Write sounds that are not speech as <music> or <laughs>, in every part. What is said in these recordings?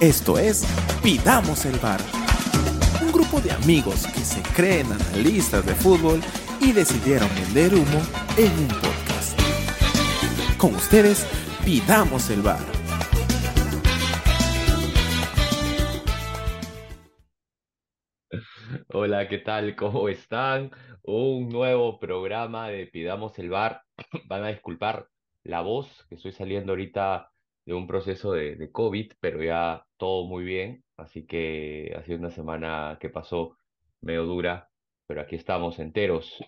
Esto es Pidamos el Bar. Un grupo de amigos que se creen analistas de fútbol y decidieron vender humo en un podcast. Con ustedes, Pidamos el Bar. Hola, ¿qué tal? ¿Cómo están? Un nuevo programa de Pidamos el Bar. <clears throat> Van a disculpar la voz, que estoy saliendo ahorita de un proceso de, de COVID, pero ya todo muy bien. Así que ha sido una semana que pasó medio dura, pero aquí estamos enteros.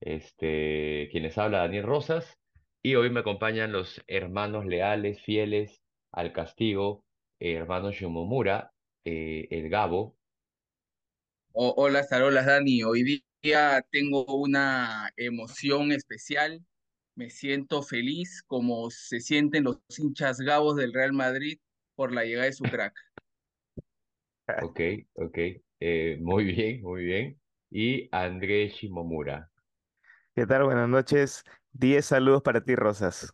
Este, quienes habla Daniel Rosas, y hoy me acompañan los hermanos leales, fieles al castigo, eh, hermano Shimomura, eh, el Gabo, O- hola, Sarolas, Dani. Hoy día tengo una emoción especial. Me siento feliz como se sienten los hinchas gabos del Real Madrid por la llegada de su crack. <laughs> ok, ok, eh, muy bien, muy bien, y Andrés Shimomura. ¿Qué tal? Buenas noches. Diez saludos para ti, Rosas.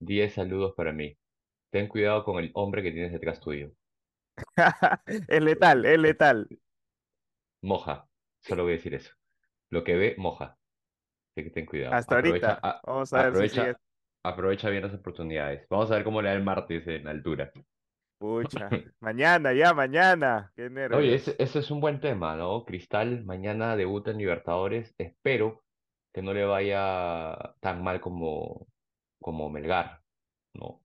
10 saludos para mí. Ten cuidado con el hombre que tienes detrás tuyo. <laughs> Es letal, es letal. Moja, solo voy a decir eso. Lo que ve, moja. Así que ten cuidado. Hasta Aprovecha, ahorita. a- Vamos a ver si aprovecha, aprovecha bien las oportunidades. Vamos a ver cómo le da el martes en altura. Pucha. <laughs> Mañana, ya, mañana. Qué Oye, ese es un buen tema, ¿no? Cristal mañana debuta en Libertadores. Espero que no le vaya tan mal como, como Melgar, ¿no?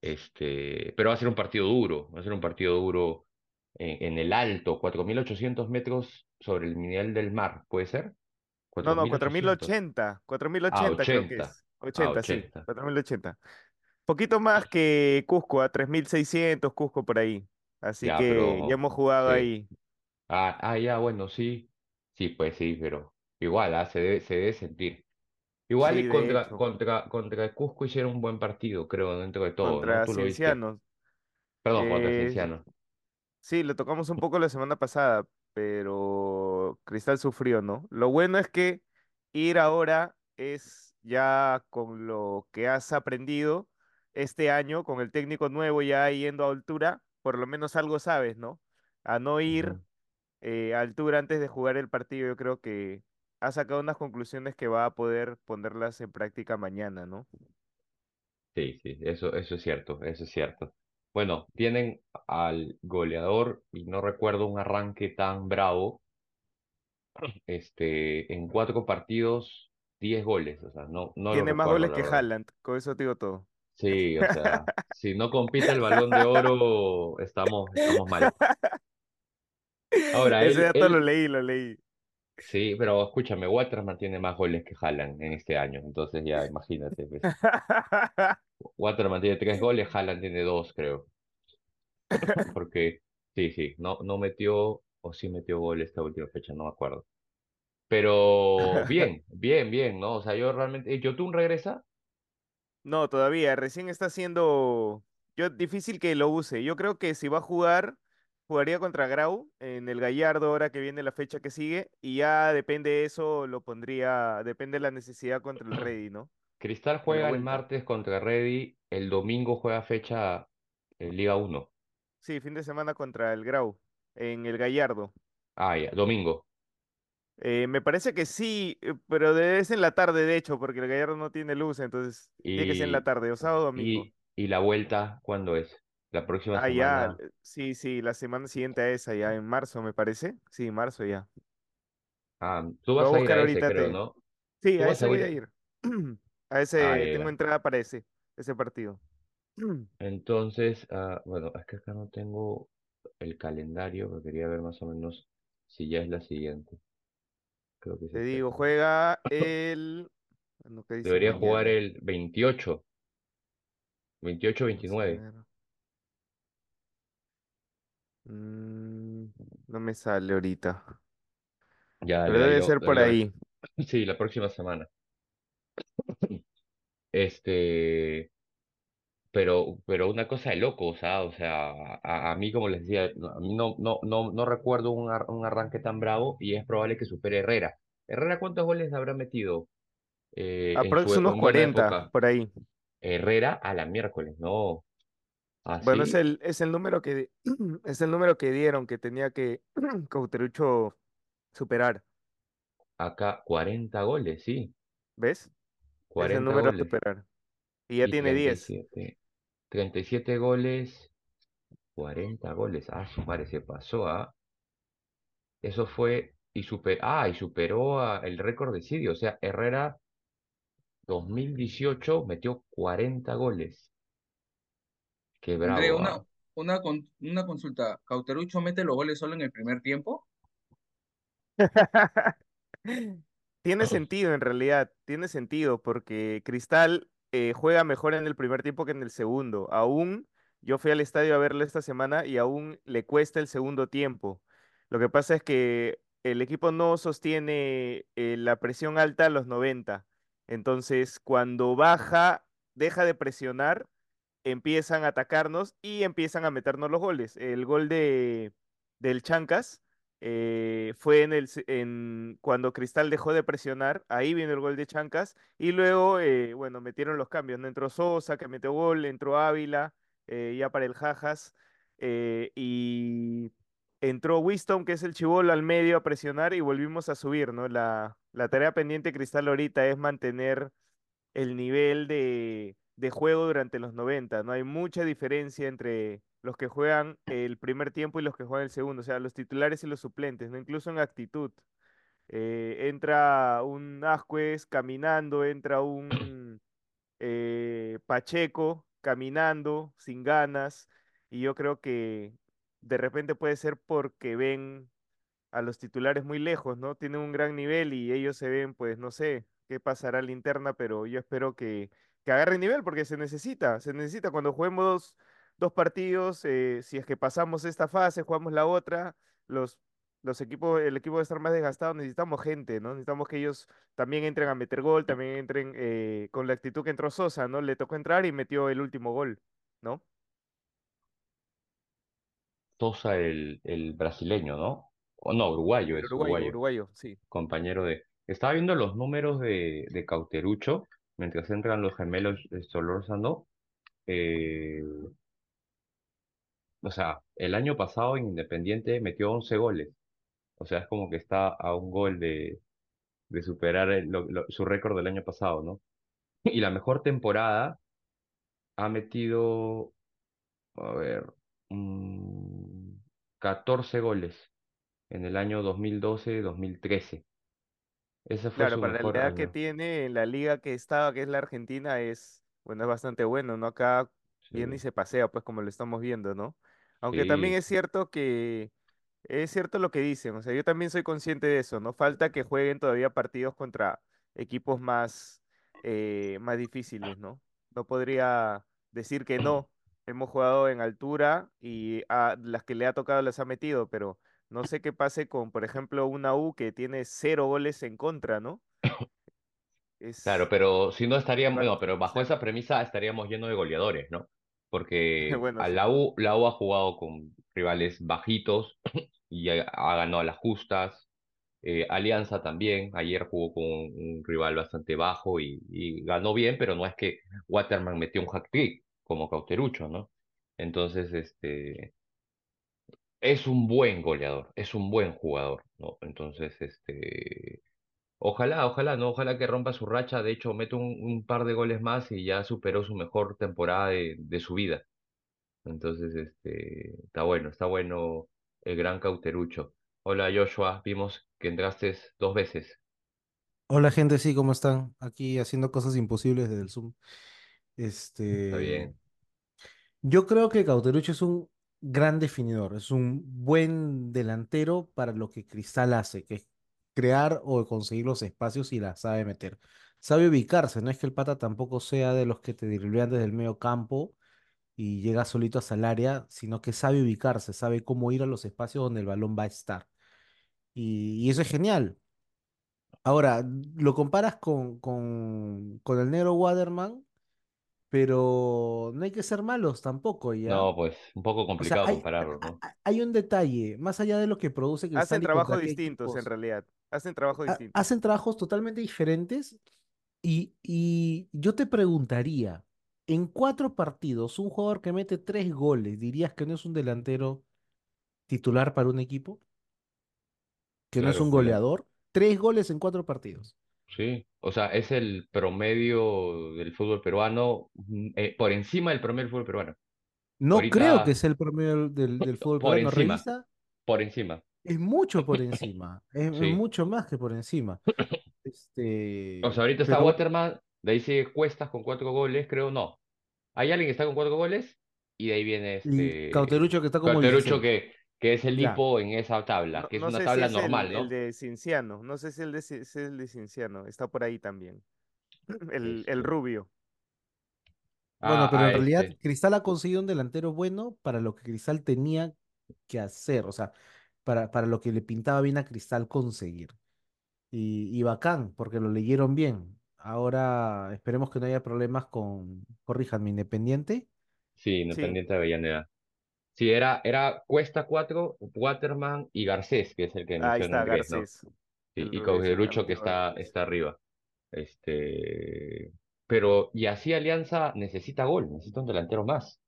Este, pero va a ser un partido duro, va a ser un partido duro en, en el alto, 4.800 metros sobre el nivel del mar, ¿puede ser? No, no, 4.800. 4080. Ah, 4080 creo que 80. es. Ah, 80, sí. 80. 4080. Poquito más que Cusco, a 3600 Cusco por ahí. Así Ya, que pero ya hemos jugado sí. ahí. Ah, ah, ya, bueno, sí. Sí, pues sí, pero igual, ah, se debe, se debe sentir. Igual Sí, contra, contra, contra el Cusco hicieron un buen partido, creo, dentro de todo, ¿no? Contra lo. Ciencianos. Perdón, contra Eh, Cienciano. Sí, lo tocamos un poco la semana pasada, pero Cristal sufrió, ¿no? Lo bueno es que ir ahora es ya con lo que has aprendido este año, con el técnico nuevo ya yendo a altura, por lo menos algo sabes, ¿no? A no ir eh, a altura antes de jugar el partido, yo creo que ha sacado unas conclusiones que va a poder ponerlas en práctica mañana, ¿no? Sí, sí, eso, eso es cierto, eso es cierto. Bueno, tienen al goleador, y no recuerdo un arranque tan bravo, este, en cuatro partidos, 10 goles, o sea, no, no lo Tiene más recuerdo, goles que. Haaland, con eso te digo todo. Sí, o sea, <laughs> si no compite el Balón de Oro, estamos, estamos mal. <laughs> Ahora, Ese él, dato lo leí, lo leí. Sí, pero escúchame, Waterman tiene más goles que Haaland en este año, entonces ya imagínate, pues. <laughs> Waterman tiene tres goles, Haaland tiene dos, creo. <laughs> Porque, sí, sí, no, no metió, o sí metió gol esta última fecha, no me acuerdo. Pero bien, <laughs> bien, bien, ¿no? O sea, yo realmente, ¿Yotun regresa? No, todavía, recién está haciendo. Yo, difícil que lo use. Yo creo que si va a jugar, jugaría contra Grau en el Gallardo ahora que viene la fecha que sigue. Y ya depende de eso, lo pondría, depende de la necesidad contra el Ready, ¿no? Cristal juega el martes contra Ready, el domingo juega fecha en Liga 1. Sí, fin de semana contra el Grau, en el Gallardo. Ah, ya, domingo. Eh, me parece que sí, eh, pero de- es en la tarde, de hecho, porque el Gallardo no tiene luz, entonces tiene que ser en la Y, tarde, o sábado o domingo. y, y la vuelta, ¿cuándo es? La próxima Ah, ya, semana. eh, sí, sí, la semana siguiente a esa, ya en marzo, me parece. Sí, marzo ya. Ah, tú Lo vas voy a a ir buscar a ese, ahorita, creo, te... ¿no? Sí, Tú a vas ese a voy a ir. ir. <clears throat> A Ah, ese, tengo ya. entrada para ese, ese partido. <clears throat> Entonces, ah, bueno, es que acá no tengo el calendario, pero quería ver más o menos si ya es la siguiente. Creo que es Te esta. digo, juega <clears throat> el... Bueno, ¿qué dice Debería jugar mañana? el 28, Vamos a 28-29. ver. Mm, no me sale ahorita, Ya, pero debe ser por ahí. <clears throat> Sí, la próxima semana. <clears throat> Este, pero, pero una cosa de loco, o sea, o sea, a, a mí, como les decía, no- a mí no, no, no, no recuerdo un, ar- un arranque tan bravo y es probable que supere a Herrera. ¿Herrera cuántos goles habrá metido eh, en su Aprox unos en buena 40, época? por ahí. Herrera a la miércoles, no. Bueno, es ¿Así? el, es el número que <clears throat> es el número que dieron que tenía que <clears throat> Cauterucho superar. Acá 40 goles, sí, ¿Ves? Es el 40 número a goles. superar. Y ya Y tiene treinta y 10. siete treinta y siete goles, 40 goles. Ah, su madre se pasó, ¿ah? Eso fue, y super, ah, y superó a el récord de Sidio. O sea, Herrera 2018 metió 40 goles. Qué André, bravo, una, ¿ah? una consulta. ¿Cauterucho mete los goles solo en el primer tiempo? <laughs> Tiene <laughs> sentido en realidad, tiene sentido porque Cristal eh, juega mejor en el primer tiempo que en el segundo. Aún yo fui al estadio a verlo esta semana y aún le cuesta el segundo tiempo. Lo que pasa es que el equipo no sostiene eh, la presión alta a los 90. Entonces, cuando baja, deja de presionar empiezan a atacarnos y empiezan a meternos los goles. El gol de, del Chancas eh, fue en el, cuando Cristal dejó de presionar, ahí vino el gol de Chancas y luego, eh, bueno, metieron los cambios, ¿no? Entró Sosa, que metió gol, entró Ávila, eh, ya para el Jajas, y entró Winston, que es el chibolo al medio a presionar y volvimos a subir, ¿no? La, la tarea pendiente Cristal ahorita es mantener el nivel de, de juego durante los 90. No hay mucha diferencia entre los que juegan el primer tiempo y los que juegan el segundo, o sea, los titulares y los suplentes, ¿no? Incluso en actitud. Eh, entra un Ascuez caminando, entra un eh, Pacheco caminando, sin ganas, y yo creo que de repente puede ser porque ven a los titulares muy lejos, ¿no? Tienen un gran nivel y ellos se ven, pues no sé qué pasará en la interna, pero yo espero que, que agarren nivel porque se necesita, se necesita cuando juguemos dos, dos partidos, eh, si es que pasamos esta fase, jugamos la otra, los, los equipos, el equipo va a estar más desgastado, necesitamos gente, ¿no? Necesitamos que ellos también entren a meter gol, también entren eh, con la actitud que entró Sosa, ¿no? Le tocó entrar y metió el último gol, ¿no? Sosa, el, el brasileño, ¿no? O no, uruguayo es, uruguayo, uruguayo, uruguayo, sí. compañero de... Estaba viendo los números de, de Cauterucho mientras entran los gemelos eh, Solórzano. Eh, o sea, el año pasado en Independiente metió 11 goles. O sea, es como que está a un gol de, de superar su récord del año pasado, ¿no? Y la mejor temporada ha metido, a ver, mm, 14 goles en el año 2012-2013. Ese fue Claro, su para la mejor edad que año. tiene en la liga que estaba, que es la Argentina, es, bueno, es bastante bueno, ¿no? Acá viene y Sí, se pasea, pues como lo estamos viendo, ¿no? Aunque también sí. es cierto que, es cierto lo que dicen, o sea, yo también soy consciente de eso, ¿no? Falta que jueguen todavía partidos contra equipos más, eh, más difíciles, ¿no? No podría decir que <clears throat> no. Hemos jugado en altura y a las que le ha tocado las ha metido, pero no sé qué pase con, por ejemplo, una U que tiene cero goles en contra, ¿no? <coughs> Claro, pero si no estaríamos, a no, pero bajo esa premisa estaríamos llenos de goleadores, ¿no? <laughs> Porque bueno, a sí. la U, la U ha jugado con rivales bajitos <coughs> y ha, ha ganado a las justas. Eh, Alianza también, ayer jugó con un rival bastante bajo y, y ganó bien, pero no es que Waterman metió un hat-trick como Cauterucho, ¿no? Entonces, este, es un buen goleador, es un buen jugador, ¿no? Entonces, este, ojalá, ojalá, ¿no? Ojalá que rompa su racha, de hecho, mete un, un par de goles más y ya superó su mejor temporada de, de su vida. Entonces, este, está bueno, está bueno el gran Cauterucho. Hola Joshua, vimos que entraste dos veces. Hola gente, sí, ¿cómo están? Aquí haciendo cosas imposibles desde el Zoom. Está Este, bien. yo creo que Cauterucho es un gran definidor, es un buen delantero para lo que Cristal hace, que es crear o conseguir los espacios y la sabe meter. Sabe ubicarse, no es que el pata tampoco sea de los que te driblean desde el medio campo y llega solito hasta el área, sino que sabe ubicarse, sabe cómo ir a los espacios donde el balón va a estar. Y, y eso es genial. Ahora, lo comparas con, con, con el negro Waterman, pero no hay que ser malos tampoco, ¿ya? No, pues un poco O sea, complicado hay, compararlo, a- ¿no? hay un detalle, más allá de lo que produce Hacen Cristal y trabajo contra qué distintos en realidad. Hacen trabajo ha- distintos. hacen trabajos totalmente diferentes y, y yo te preguntaría, En cuatro partidos, un jugador que mete tres goles, ¿dirías que no es un delantero titular para un equipo? ¿Que no es un goleador? Tres goles en cuatro partidos. sí. O sea, es el promedio del fútbol peruano, mm, eh, por encima del promedio del fútbol peruano. No creo que sea el promedio del, del fútbol por peruano. encima, Revisa, por encima. es mucho por <laughs> encima. Es, mucho más que por encima. <laughs> O sea, Este, ahorita está pero Waterman, de ahí sigue Cuestas con cuatro goles, creo, no. Hay alguien que está con cuatro goles y de ahí viene este Cauterucho que está como Cauterucho 16. que, que es el Ya. hipo en esa tabla, No, que es no una sé si tabla es el, normal, el ¿no? de Cinciano. No sé si el de, si es el de Cinciano. Está por ahí también. <clears throat> El, el Este, rubio. Bueno, ah, pero ah, en realidad este, Cristal ha conseguido un delantero bueno para lo que Cristal tenía que hacer, o sea, para, para lo que le pintaba bien a Cristal conseguir. Y, y bacán, porque lo leyeron bien. Ahora esperemos que no haya problemas con, corríjanme, Independiente. sí, Sí, Independiente de Avellaneda. Sí, era, era Cuesta cuatro, Waterman y Garcés, que es el que ahí menciona está Andrés, ¿no? Garcés. Sí, y ru- Cauterucho que está, está arriba. Este, pero, y así Alianza necesita gol, necesita un delantero más.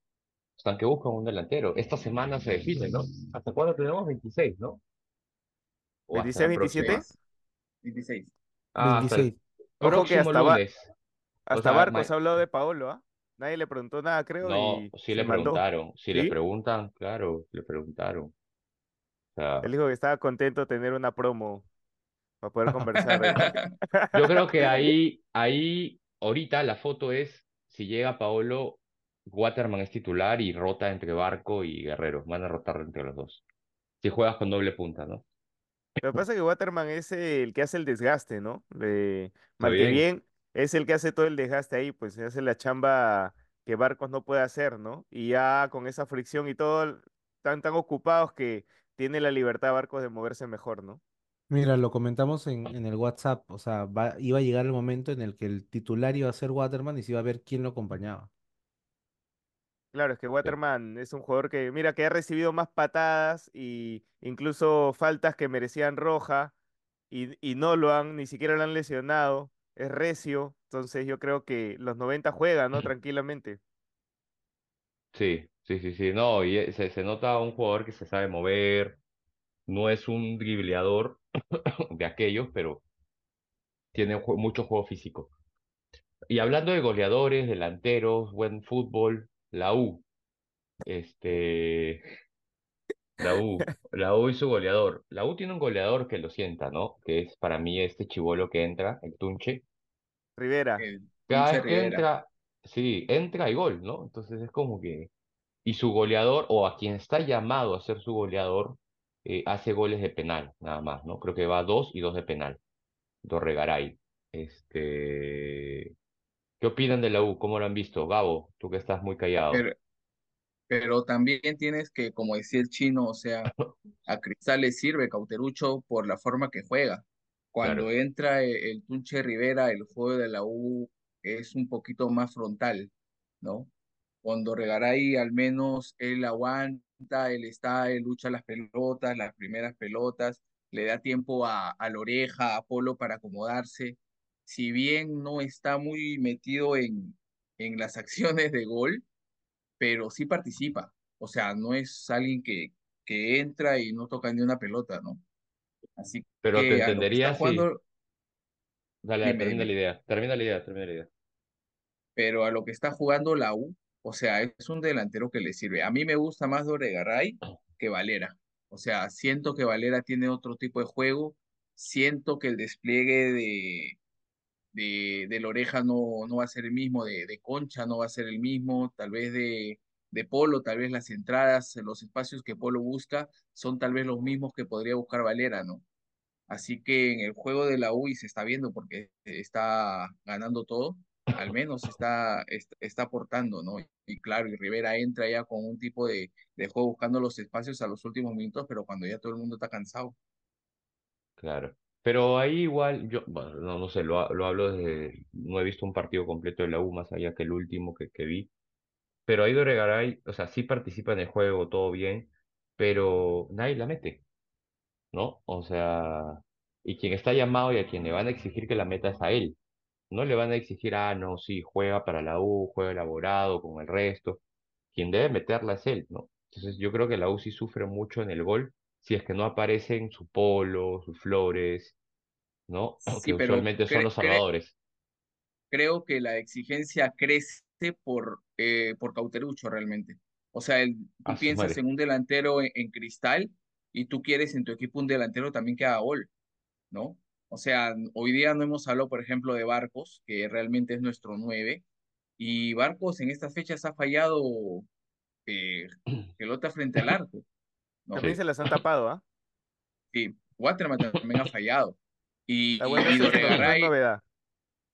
Están que buscan un delantero. Esta semana se define, ¿no? ¿Hasta cuándo tenemos? 26, ¿no? O hasta 26, la próxima. 27. 26. Ah, hasta el 26. Ojo que hasta, Ba- lunes. O hasta sea, Barcos ha hablado de Paolo, ¿ah? Nadie le preguntó nada, creo, no, y sí le preguntaron, si le preguntan, claro, le preguntaron. O sea, Él dijo que estaba contento de tener una promo para poder conversar. <laughs> yo creo que ahí, <laughs> ahí, ahorita la foto es, si llega Paolo, Waterman es titular y rota entre Barco y Guerrero. Van a rotar entre los dos. Si juegas con doble punta, ¿no? Lo que pasa es que Waterman es el que hace el desgaste, ¿no? De bien. Es el que hace todo el desgaste ahí, pues hace la chamba que Barcos no puede hacer, ¿no? Y ya con esa fricción y todo, están tan ocupados que tiene la libertad Barcos de moverse mejor, ¿no? Mira, lo comentamos en, en el WhatsApp, o sea, va- iba a llegar el momento en el que el titular iba a ser Waterman y se iba a ver quién lo acompañaba. Claro, es que. Waterman es un jugador que, mira, que ha recibido más patadas y incluso faltas que merecían roja y, y no lo han, ni siquiera lo han lesionado, es recio, entonces yo creo que los 90 juega, ¿no? Tranquilamente. Sí, sí, sí, sí. No, y eh, se, se nota un jugador que se sabe mover, no es un dribleador <coughs> de aquellos, pero tiene mucho juego físico. Y hablando de goleadores, delanteros, buen fútbol, la U, este, la U, la U y su goleador. La U tiene un goleador que lo sienta, ¿no? Que es para mí este chivolo que entra, el Tunche. Rivera, El Cada vez que Rivera. entra, sí, entra y gol, ¿no? Entonces es como que... Y su goleador, o a quien está llamado a ser su goleador, eh, hace goles de penal, nada más, ¿no? Creo que va dos y dos de penal. Dorregaray. Este... ¿Qué opinan de la U? ¿Cómo lo han visto? Gabo, tú que estás muy callado. Pero, pero también tienes que, como decía el chino, o sea, a Cristal le sirve Cauterucho por la forma que juega. Cuando Claro, entra el, el Tunche Rivera, el juego de la U es un poquito más frontal, ¿no? Cuando Regaray al menos él aguanta, él está, él lucha las pelotas, las primeras pelotas, le da tiempo a, a la oreja, a Polo para acomodarse. Si bien no está muy metido en, en las acciones de gol, pero sí participa. O sea, no es alguien que, que entra y no toca ni una pelota, ¿no? Así pero te que entendería si... jugando, Dale, dime, termina la idea, termina la idea, termina la idea. pero a lo que está jugando la U, o sea, es un delantero que le sirve. A mí me gusta más Doregaray que Valera. O sea, siento que Valera tiene otro tipo de juego, siento que el despliegue de, de, de la oreja no, no va a ser el mismo, de, de Concha no va a ser el mismo, tal vez de, de Polo, tal vez las entradas, los espacios que Polo busca son tal vez los mismos que podría buscar Valera, ¿no? Así que en el juego de la U y se está viendo porque está ganando todo, al menos está, está, está aportando, ¿no? Y claro, y Rivera entra ya con un tipo de, de juego buscando los espacios a los últimos minutos, pero cuando ya todo el mundo está cansado. Claro. Pero ahí igual, yo, no, no sé, lo, lo hablo desde... No he visto un partido completo de la U más allá que el último que, que vi. Pero ahí Doregaray, o sea, sí participa en el juego, todo bien, pero nadie la mete, ¿no? O sea, y quien está llamado y a quien le van a exigir que la meta es a él. No le van a exigir, ah, no, sí, juega para la U, juega elaborado con el resto. Quien debe meterla es él, ¿no? Entonces yo creo que la U sí sufre mucho en el gol si es que no aparecen su Polo, sus Flores, ¿no? <clears throat> Sí, Que usualmente son los salvadores. creo que la exigencia crece por, eh, por Cauterucho realmente. O sea, el- tú piensas madre. en un delantero en, en Cristal y tú quieres en tu equipo un delantero también que haga gol, ¿no? O sea, hoy día no hemos hablado, por ejemplo, de Barcos, que realmente es nuestro 9, y Barcos en estas fechas ha fallado eh, <clears throat> pelota frente al arco. También Sí. se las han tapado, ¿ah? Sí, Waterman también ha fallado. Y, y, y no, no Dorregaray, novedad.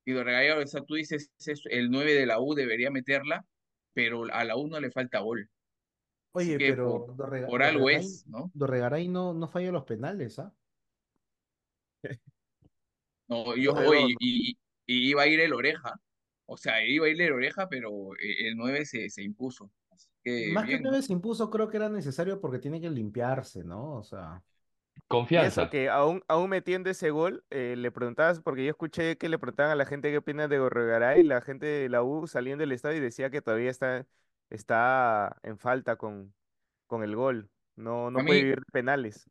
y Dorregaray, o sea, tú dices, es el 9 de la U debería meterla, pero a la U no le falta gol. Oye, que por, pero Dorrega- por algo Dorregaray, es, ¿no? Dorregaray no, no falla los penales, ¿ah? <laughs> No, yo, y, y- y iba a ir el oreja, o sea, iba a ir el oreja, pero eh, el 9 se, se impuso. Que Más que bien, ¿no? se impuso, creo que era necesario porque tiene que limpiarse, ¿no? O sea, eso Confianza. que aún, aún metiendo ese gol, eh, le preguntabas, porque yo escuché que le preguntaban a la gente qué opina de Gorregaray, y la gente de la U saliendo del estadio y decía que todavía está, está en falta con, con el gol. No, A no puede mí, vivir penales.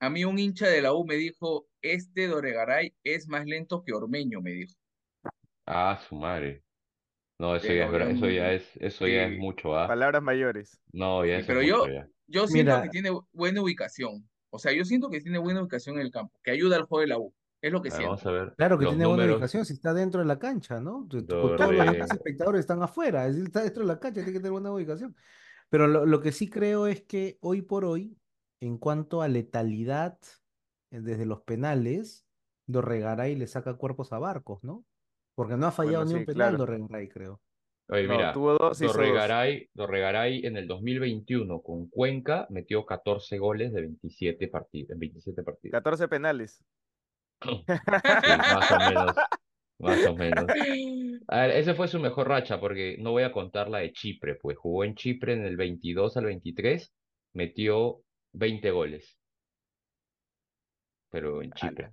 a mí un hincha de la U me dijo, este Doregaray es más lento que Ormeño, me dijo. Ah, su madre. No, eso ya es, Pero yo, bra- eso ya es, eso ya es mucho, ¿ah? Palabras mayores. No, ya sí, eso es pero mucho, yo, ya. yo siento que tiene buena ubicación. O sea, yo siento que tiene buena ubicación en el campo, que ayuda al juego de la U. Es lo que A ver, vamos siento. a ver claro que los tiene buena números. ubicación si está dentro de la cancha, ¿no? Tu- tu- con Todos los demás Dorre... espectadores están afuera, es decir, está dentro de la cancha, tiene que tener buena ubicación. Pero lo, lo que sí creo es que hoy por hoy, en cuanto a letalidad eh, desde los penales, Dorregaray le saca cuerpos a Barcos, ¿no? Porque no ha fallado Bueno, ni un penal claro. Dorregaray, creo. Oye, No, mira, tuvo dos. Dorregaray, Dorregaray en el 2021 con Cuenca metió 14 goles de 27 partidos, en 27 partidos. 14 penales. Sí, más o menos, <laughs> más o menos. A ver, esa fue su mejor racha, porque no voy a contar la de Chipre, pues jugó en Chipre en el 22 al 23, metió 20 goles, pero en Chipre.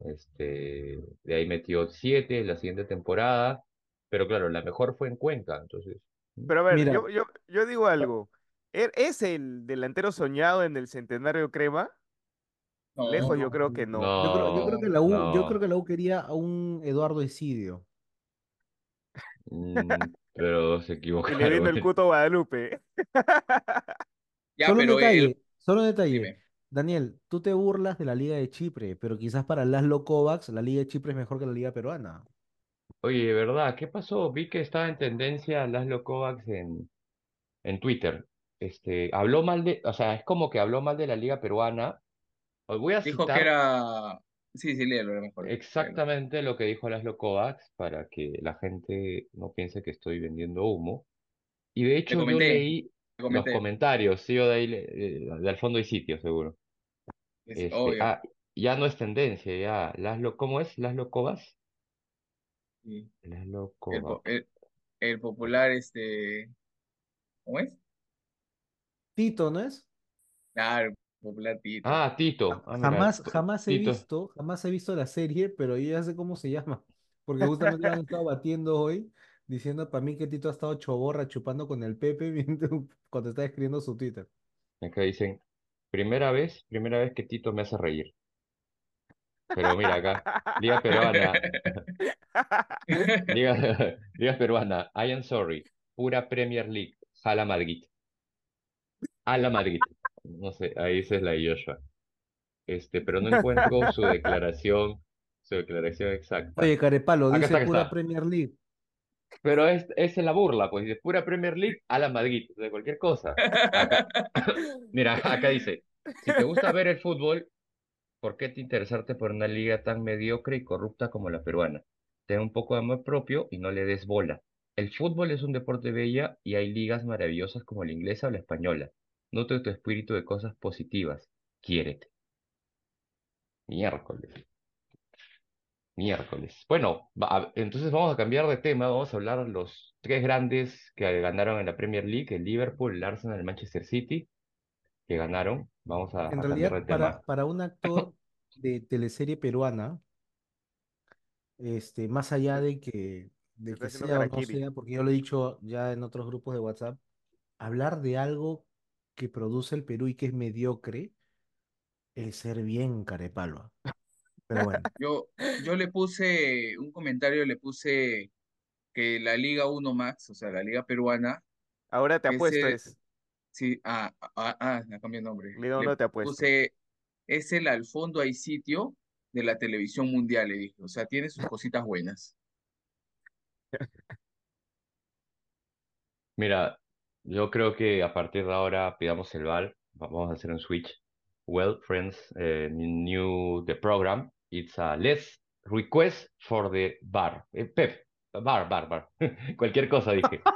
Este, de ahí metió 7 la siguiente temporada, pero claro, la mejor fue en Cuenca, entonces. Pero a ver, yo, yo, yo digo algo. ¿Er- ¿Es el delantero soñado en el Centenario Crema? Lejos yo No, creo que no. yo creo, yo creo No, que la U, yo creo no, que la U quería a un Eduardo Esidio. mm, pero se <laughs> Y le equivocaron. vino el Cuto Guadalupe. ya, <laughs> Solo un pero el, detalle, solo un detalle. dime. Daniel, tú te burlas de la Liga de Chipre, pero quizás para Laszlo Kovacs la Liga de Chipre es mejor que la Liga peruana. Oye, de verdad, ¿qué pasó? Vi que estaba en tendencia Laszlo Kovacs en, en Twitter. Este, habló mal de, o sea, es como que habló mal de la liga peruana. Os voy a Dijo que citar era... Sí, sí, léelo, era mejor. léelo. exactamente lo que dijo Laszlo Kovacs para que la gente no piense que estoy vendiendo humo. Y de Te hecho yo comenté, leí te los comenté. comentarios, sí, yo de ahí, eh, de al fondo hay sitio, seguro. Es Este, obvio. ah, ya no es tendencia, ya. Laszlo, ¿cómo es? Laszlo Kovacs. Sí. Laszlo El, po- el, el popular, este... ¿Cómo es? Tito, ¿no es? Claro, el popular Tito. Ah, Tito. Ah, mira, Jamás, jamás he Tito. visto, jamás he visto la serie, pero yo ya sé cómo se llama. <laughs> Porque justamente lo han estado batiendo hoy, diciendo para mí que Tito ha estado choborra chupando con el Pepe <laughs> mientras- cuando está escribiendo su Twitter. Acá dicen, primera vez, primera vez que Tito me hace reír. Pero mira acá, Liga Peruana, <laughs> <laughs> Liga, Liga Peruana, I am sorry, pura Premier League, Jala Madrid, Ala Madrid. No sé, ahí esa es la de Joshua. Este, pero no encuentro su <laughs> declaración, su declaración exacta. Oye, Carepalo, Acá dice está, pura está. Premier League. Pero es, es en la burla, pues, de pura Premier League, Ala Madrid, de cualquier cosa. <coughs> Mira, acá dice, si te gusta ver el fútbol, ¿Por qué te interesarte por una liga tan mediocre y corrupta como la peruana? Ten un poco de amor propio y no le des bola. El fútbol es un deporte bella y hay ligas maravillosas como la inglesa o la española. Nutre tu espíritu de cosas positivas. Quiérete. Miércoles. Miércoles. Bueno, va- entonces vamos a cambiar de tema. Vamos a hablar de los tres grandes que ganaron en la Premier League: el Liverpool, el Arsenal, el Manchester City, que ganaron. Vamos a, En a cambiar realidad, de para, tema. para un actor de teleserie peruana, este, más allá de que, de que sea o no sea, porque yo lo he dicho ya en otros grupos de WhatsApp, hablar de algo que produce el Perú y que es mediocre es ser bien carepalo. Pero bueno, Yo, yo le puse un comentario, le puse que la Liga 1 Max, o sea, la Liga Peruana, Ahora te es apuesto el, es. sí, ah, ah, ah, me cambió el nombre. Liga Le 1 te apuesto. puse, es el al fondo hay sitio de la televisión mundial, le dije. O sea, tiene sus cositas buenas. Mira, yo creo que a partir de ahora pidamos el bar. Vamos a hacer un switch. Well, friends, eh, new the program. It's a let's request for the bar. Eh, Pep, bar, bar, bar. <laughs> Cualquier cosa dije. <laughs>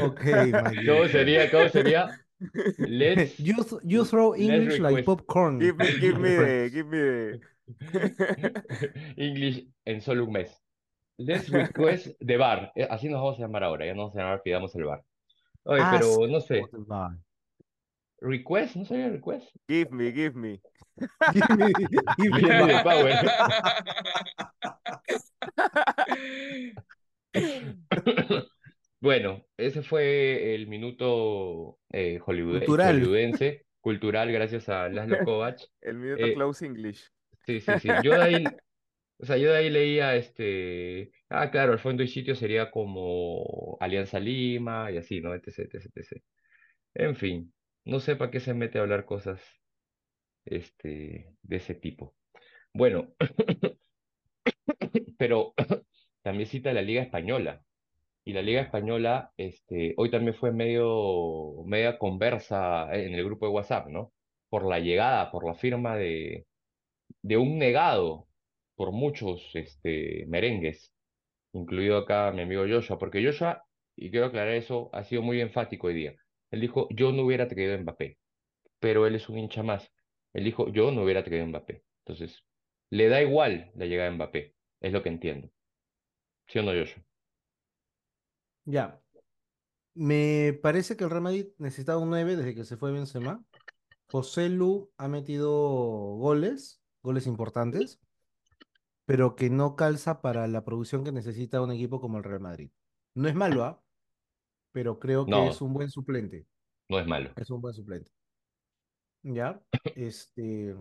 ok, my <laughs> ¿Cómo sería? ¿Cómo sería? Let's You, th- you throw let's English like popcorn. Give me, give me the, give me the. English en solo un mes. Let's request the bar. Eh, Así nos vamos a llamar ahora. Ya no vamos a llamar pidamos el bar. Oye, Ask pero no sé. Request, ¿no sería request? Give me, give me. Give me, give me <laughs> Give power. <laughs> Bueno, ese fue el minuto eh, hollywood- Cultural. hollywoodense, cultural, gracias a Laszlo Kovac. <laughs> El minuto Eh, close English. Sí, sí, sí. Yo de ahí, o sea, yo de ahí leía este, ah, claro, el fondo y sitio sería como Alianza Lima y así, ¿no? Etc, etc, etc. En fin, no sé para qué se mete a hablar cosas este, de ese tipo. Bueno, <coughs> pero <coughs> también cita la Liga Española. Y la Liga Española, este, hoy también fue medio, media conversa en el grupo de WhatsApp, ¿no? Por la llegada, por la firma de, de un negado por muchos este, merengues, incluido acá mi amigo Joshua, porque Joshua, y quiero aclarar eso, ha sido muy enfático hoy día. Él dijo, yo no hubiera traído a Mbappé, pero él es un hincha más. Él dijo, yo no hubiera traído a Mbappé. Entonces, le da igual la llegada de Mbappé, es lo que entiendo. ¿Sí o no, Joshua? Ya. Me parece que el Real Madrid necesitaba un 9 desde que se fue Benzema. José Lu ha metido goles, goles importantes, pero que no calza para la producción que necesita un equipo como el Real Madrid. No es malo, ¿ah? Pero creo que es un buen suplente. no es malo. Es un buen suplente. ¿Ya? Este,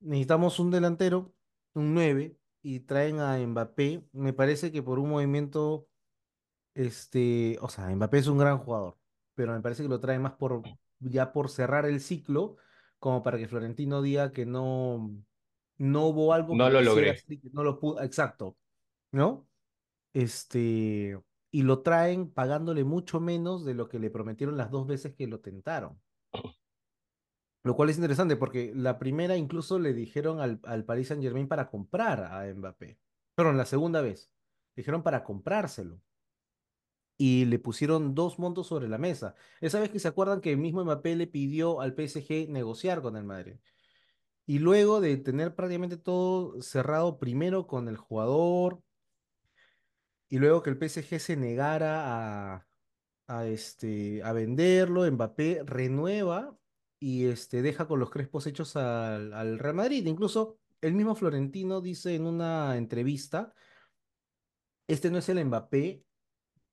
necesitamos un delantero, un 9, y traen a Mbappé. Me parece que por un movimiento, este, o sea, Mbappé es un gran jugador, pero me parece que lo traen más por, ya por cerrar el ciclo, como para que Florentino diga que no, no hubo algo No que lo logré. y que no lo pudo, exacto, ¿no? Este, y lo traen pagándole mucho menos de lo que le prometieron las dos veces que lo tentaron. Lo cual es interesante porque la primera incluso le dijeron al, al Paris Saint-Germain para comprar a Mbappé. Pero en la segunda vez, dijeron para comprárselo. Y le pusieron dos montos sobre la mesa. Esa vez que se acuerdan que el mismo Mbappé le pidió al PSG negociar con el Madrid. Y luego de tener prácticamente todo cerrado primero con el jugador y luego que el PSG se negara a, a, este, a venderlo, Mbappé renueva y este, deja con los crespos hechos al, al Real Madrid. Incluso el mismo Florentino dice en una entrevista, este no es el Mbappé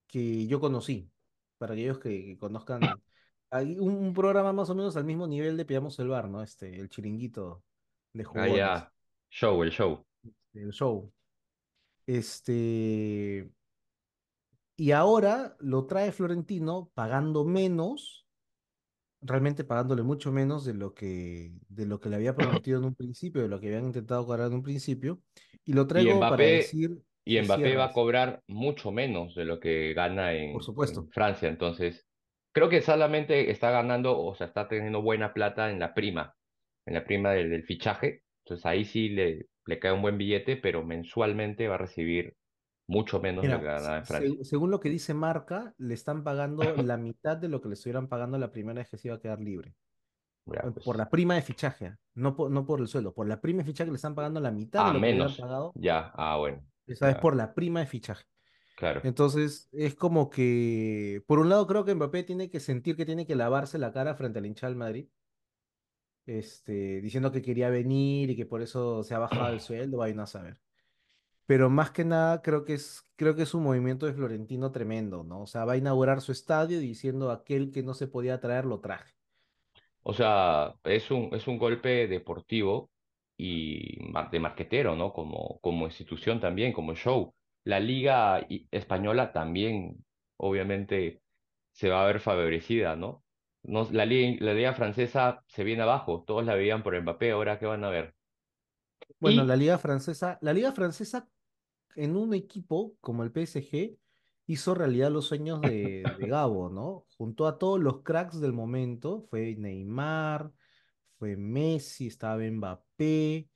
que yo conocí, para aquellos que, que conozcan. <clears throat> Hay un, un programa más o menos al mismo nivel de Pidamos el Bar, ¿no? Este, el chiringuito de Ah, jugones, ya. Show, el show. el show. Este, y ahora lo trae Florentino pagando menos realmente pagándole mucho menos de lo que, de lo que le había <clears throat> prometido en un principio, de lo que habían intentado cobrar en un principio, y lo Y traigo para Mbappé, decir y Mbappé va a cobrar mucho menos de lo que gana por en, supuesto. en Francia. Entonces, creo que solamente está ganando, o sea, está teniendo buena plata en la prima, en la prima del, del fichaje. Entonces ahí sí le, le cae un buen billete, pero mensualmente va a recibir mucho menos de lo que ganaba en Francia. según lo que dice Marca, le están pagando <laughs> la mitad de lo que le estuvieran pagando la primera vez que se iba a quedar libre. Ya, Eh, pues. Por la prima de fichaje, ¿ah? no por, no por el sueldo, por la prima de fichaje le están pagando la mitad de lo que le menos. pagado, Ya, ah, bueno. esa Ya, por la prima de fichaje. claro. Entonces, es como que, por un lado, creo que Mbappé tiene que sentir que tiene que lavarse la cara frente al hincha del Madrid. Este, diciendo que quería venir y que por eso se ha bajado el sueldo, vayan a saber. Pero más que nada creo que es, creo que es un movimiento de Florentino tremendo, ¿no? O sea, va a inaugurar su estadio diciendo aquel que no se podía traer, lo traje. O sea, es un, es un golpe deportivo y de marquetero, ¿no? Como, como institución también, como show. La liga española también, obviamente, se va a ver favorecida, ¿no? No, la liga, la liga francesa se viene abajo, todos la veían por Mbappé, ahora qué van a ver. Bueno, la liga francesa, la liga francesa en un equipo como el PSG hizo realidad los sueños de, de Gabo, ¿no? Juntó a todos los cracks del momento, fue Neymar, fue Messi, estaba Mbappé,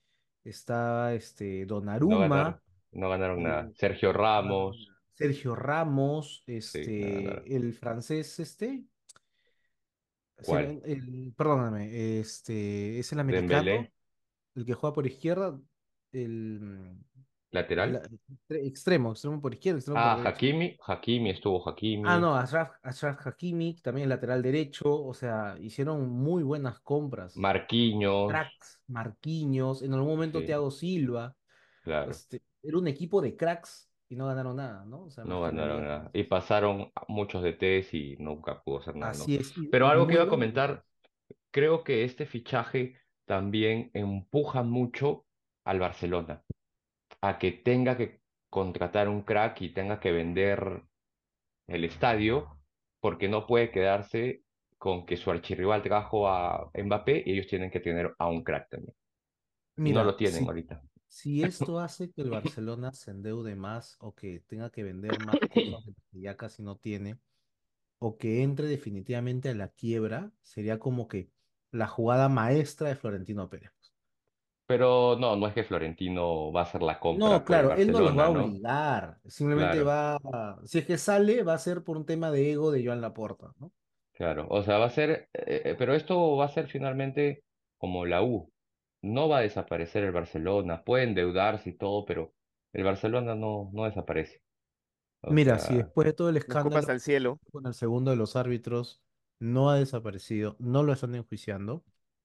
estaba este no Donnarumma, ganaron, no ganaron nada. eh, Sergio no Ramos, nada. Sergio Ramos, sí, no ganaron. este, el francés este, ¿Cuál? el, perdóname, este, es el americano, Dembélé, el que juega por izquierda, el, lateral. extre- extremo, extremo por izquierda, extremo Ah. Hakimi, Hakimi, estuvo Ah, Hakimi, no, Achraf, Achraf Hakimi, también lateral derecho, o sea, hicieron muy buenas compras. Marquinhos, Cracks, Marquinhos, en algún momento sí, Thiago Silva, claro. este, era un equipo de cracks y no ganaron nada, ¿no? O sea, más No ganaron nada. Y pasaron muchos DTs y nunca pudo hacer nada, ¿no? Así es, Pero algo que iba a comentar, creo que este fichaje también empuja mucho al Barcelona a que tenga que contratar un crack y tenga que vender el estadio, porque no puede quedarse con que su archirrival trajo a Mbappé y ellos tienen que tener a un crack también. Y no lo Mira, tienen ahorita. Si <laughs> esto hace que el Barcelona se endeude más o que tenga que vender más cosas de las que ya casi no tiene, o que entre definitivamente a la quiebra, sería como que la jugada maestra de Florentino Pérez. Pero no, no es que Florentino va a hacer la No, compra el claro, él no los va a ¿no? obligar, simplemente Claro. va, si es que sale, va a ser por un tema de ego de Joan Laporta, ¿no? Claro, o sea, va a ser, eh, eh, pero esto va a ser finalmente como la U. No va a desaparecer el Barcelona, puede endeudarse y todo, pero el Barcelona no, no desaparece. O Mira, si después de todo el escándalo al cielo. con el segundo de los árbitros no ha desaparecido, no lo están enjuiciando,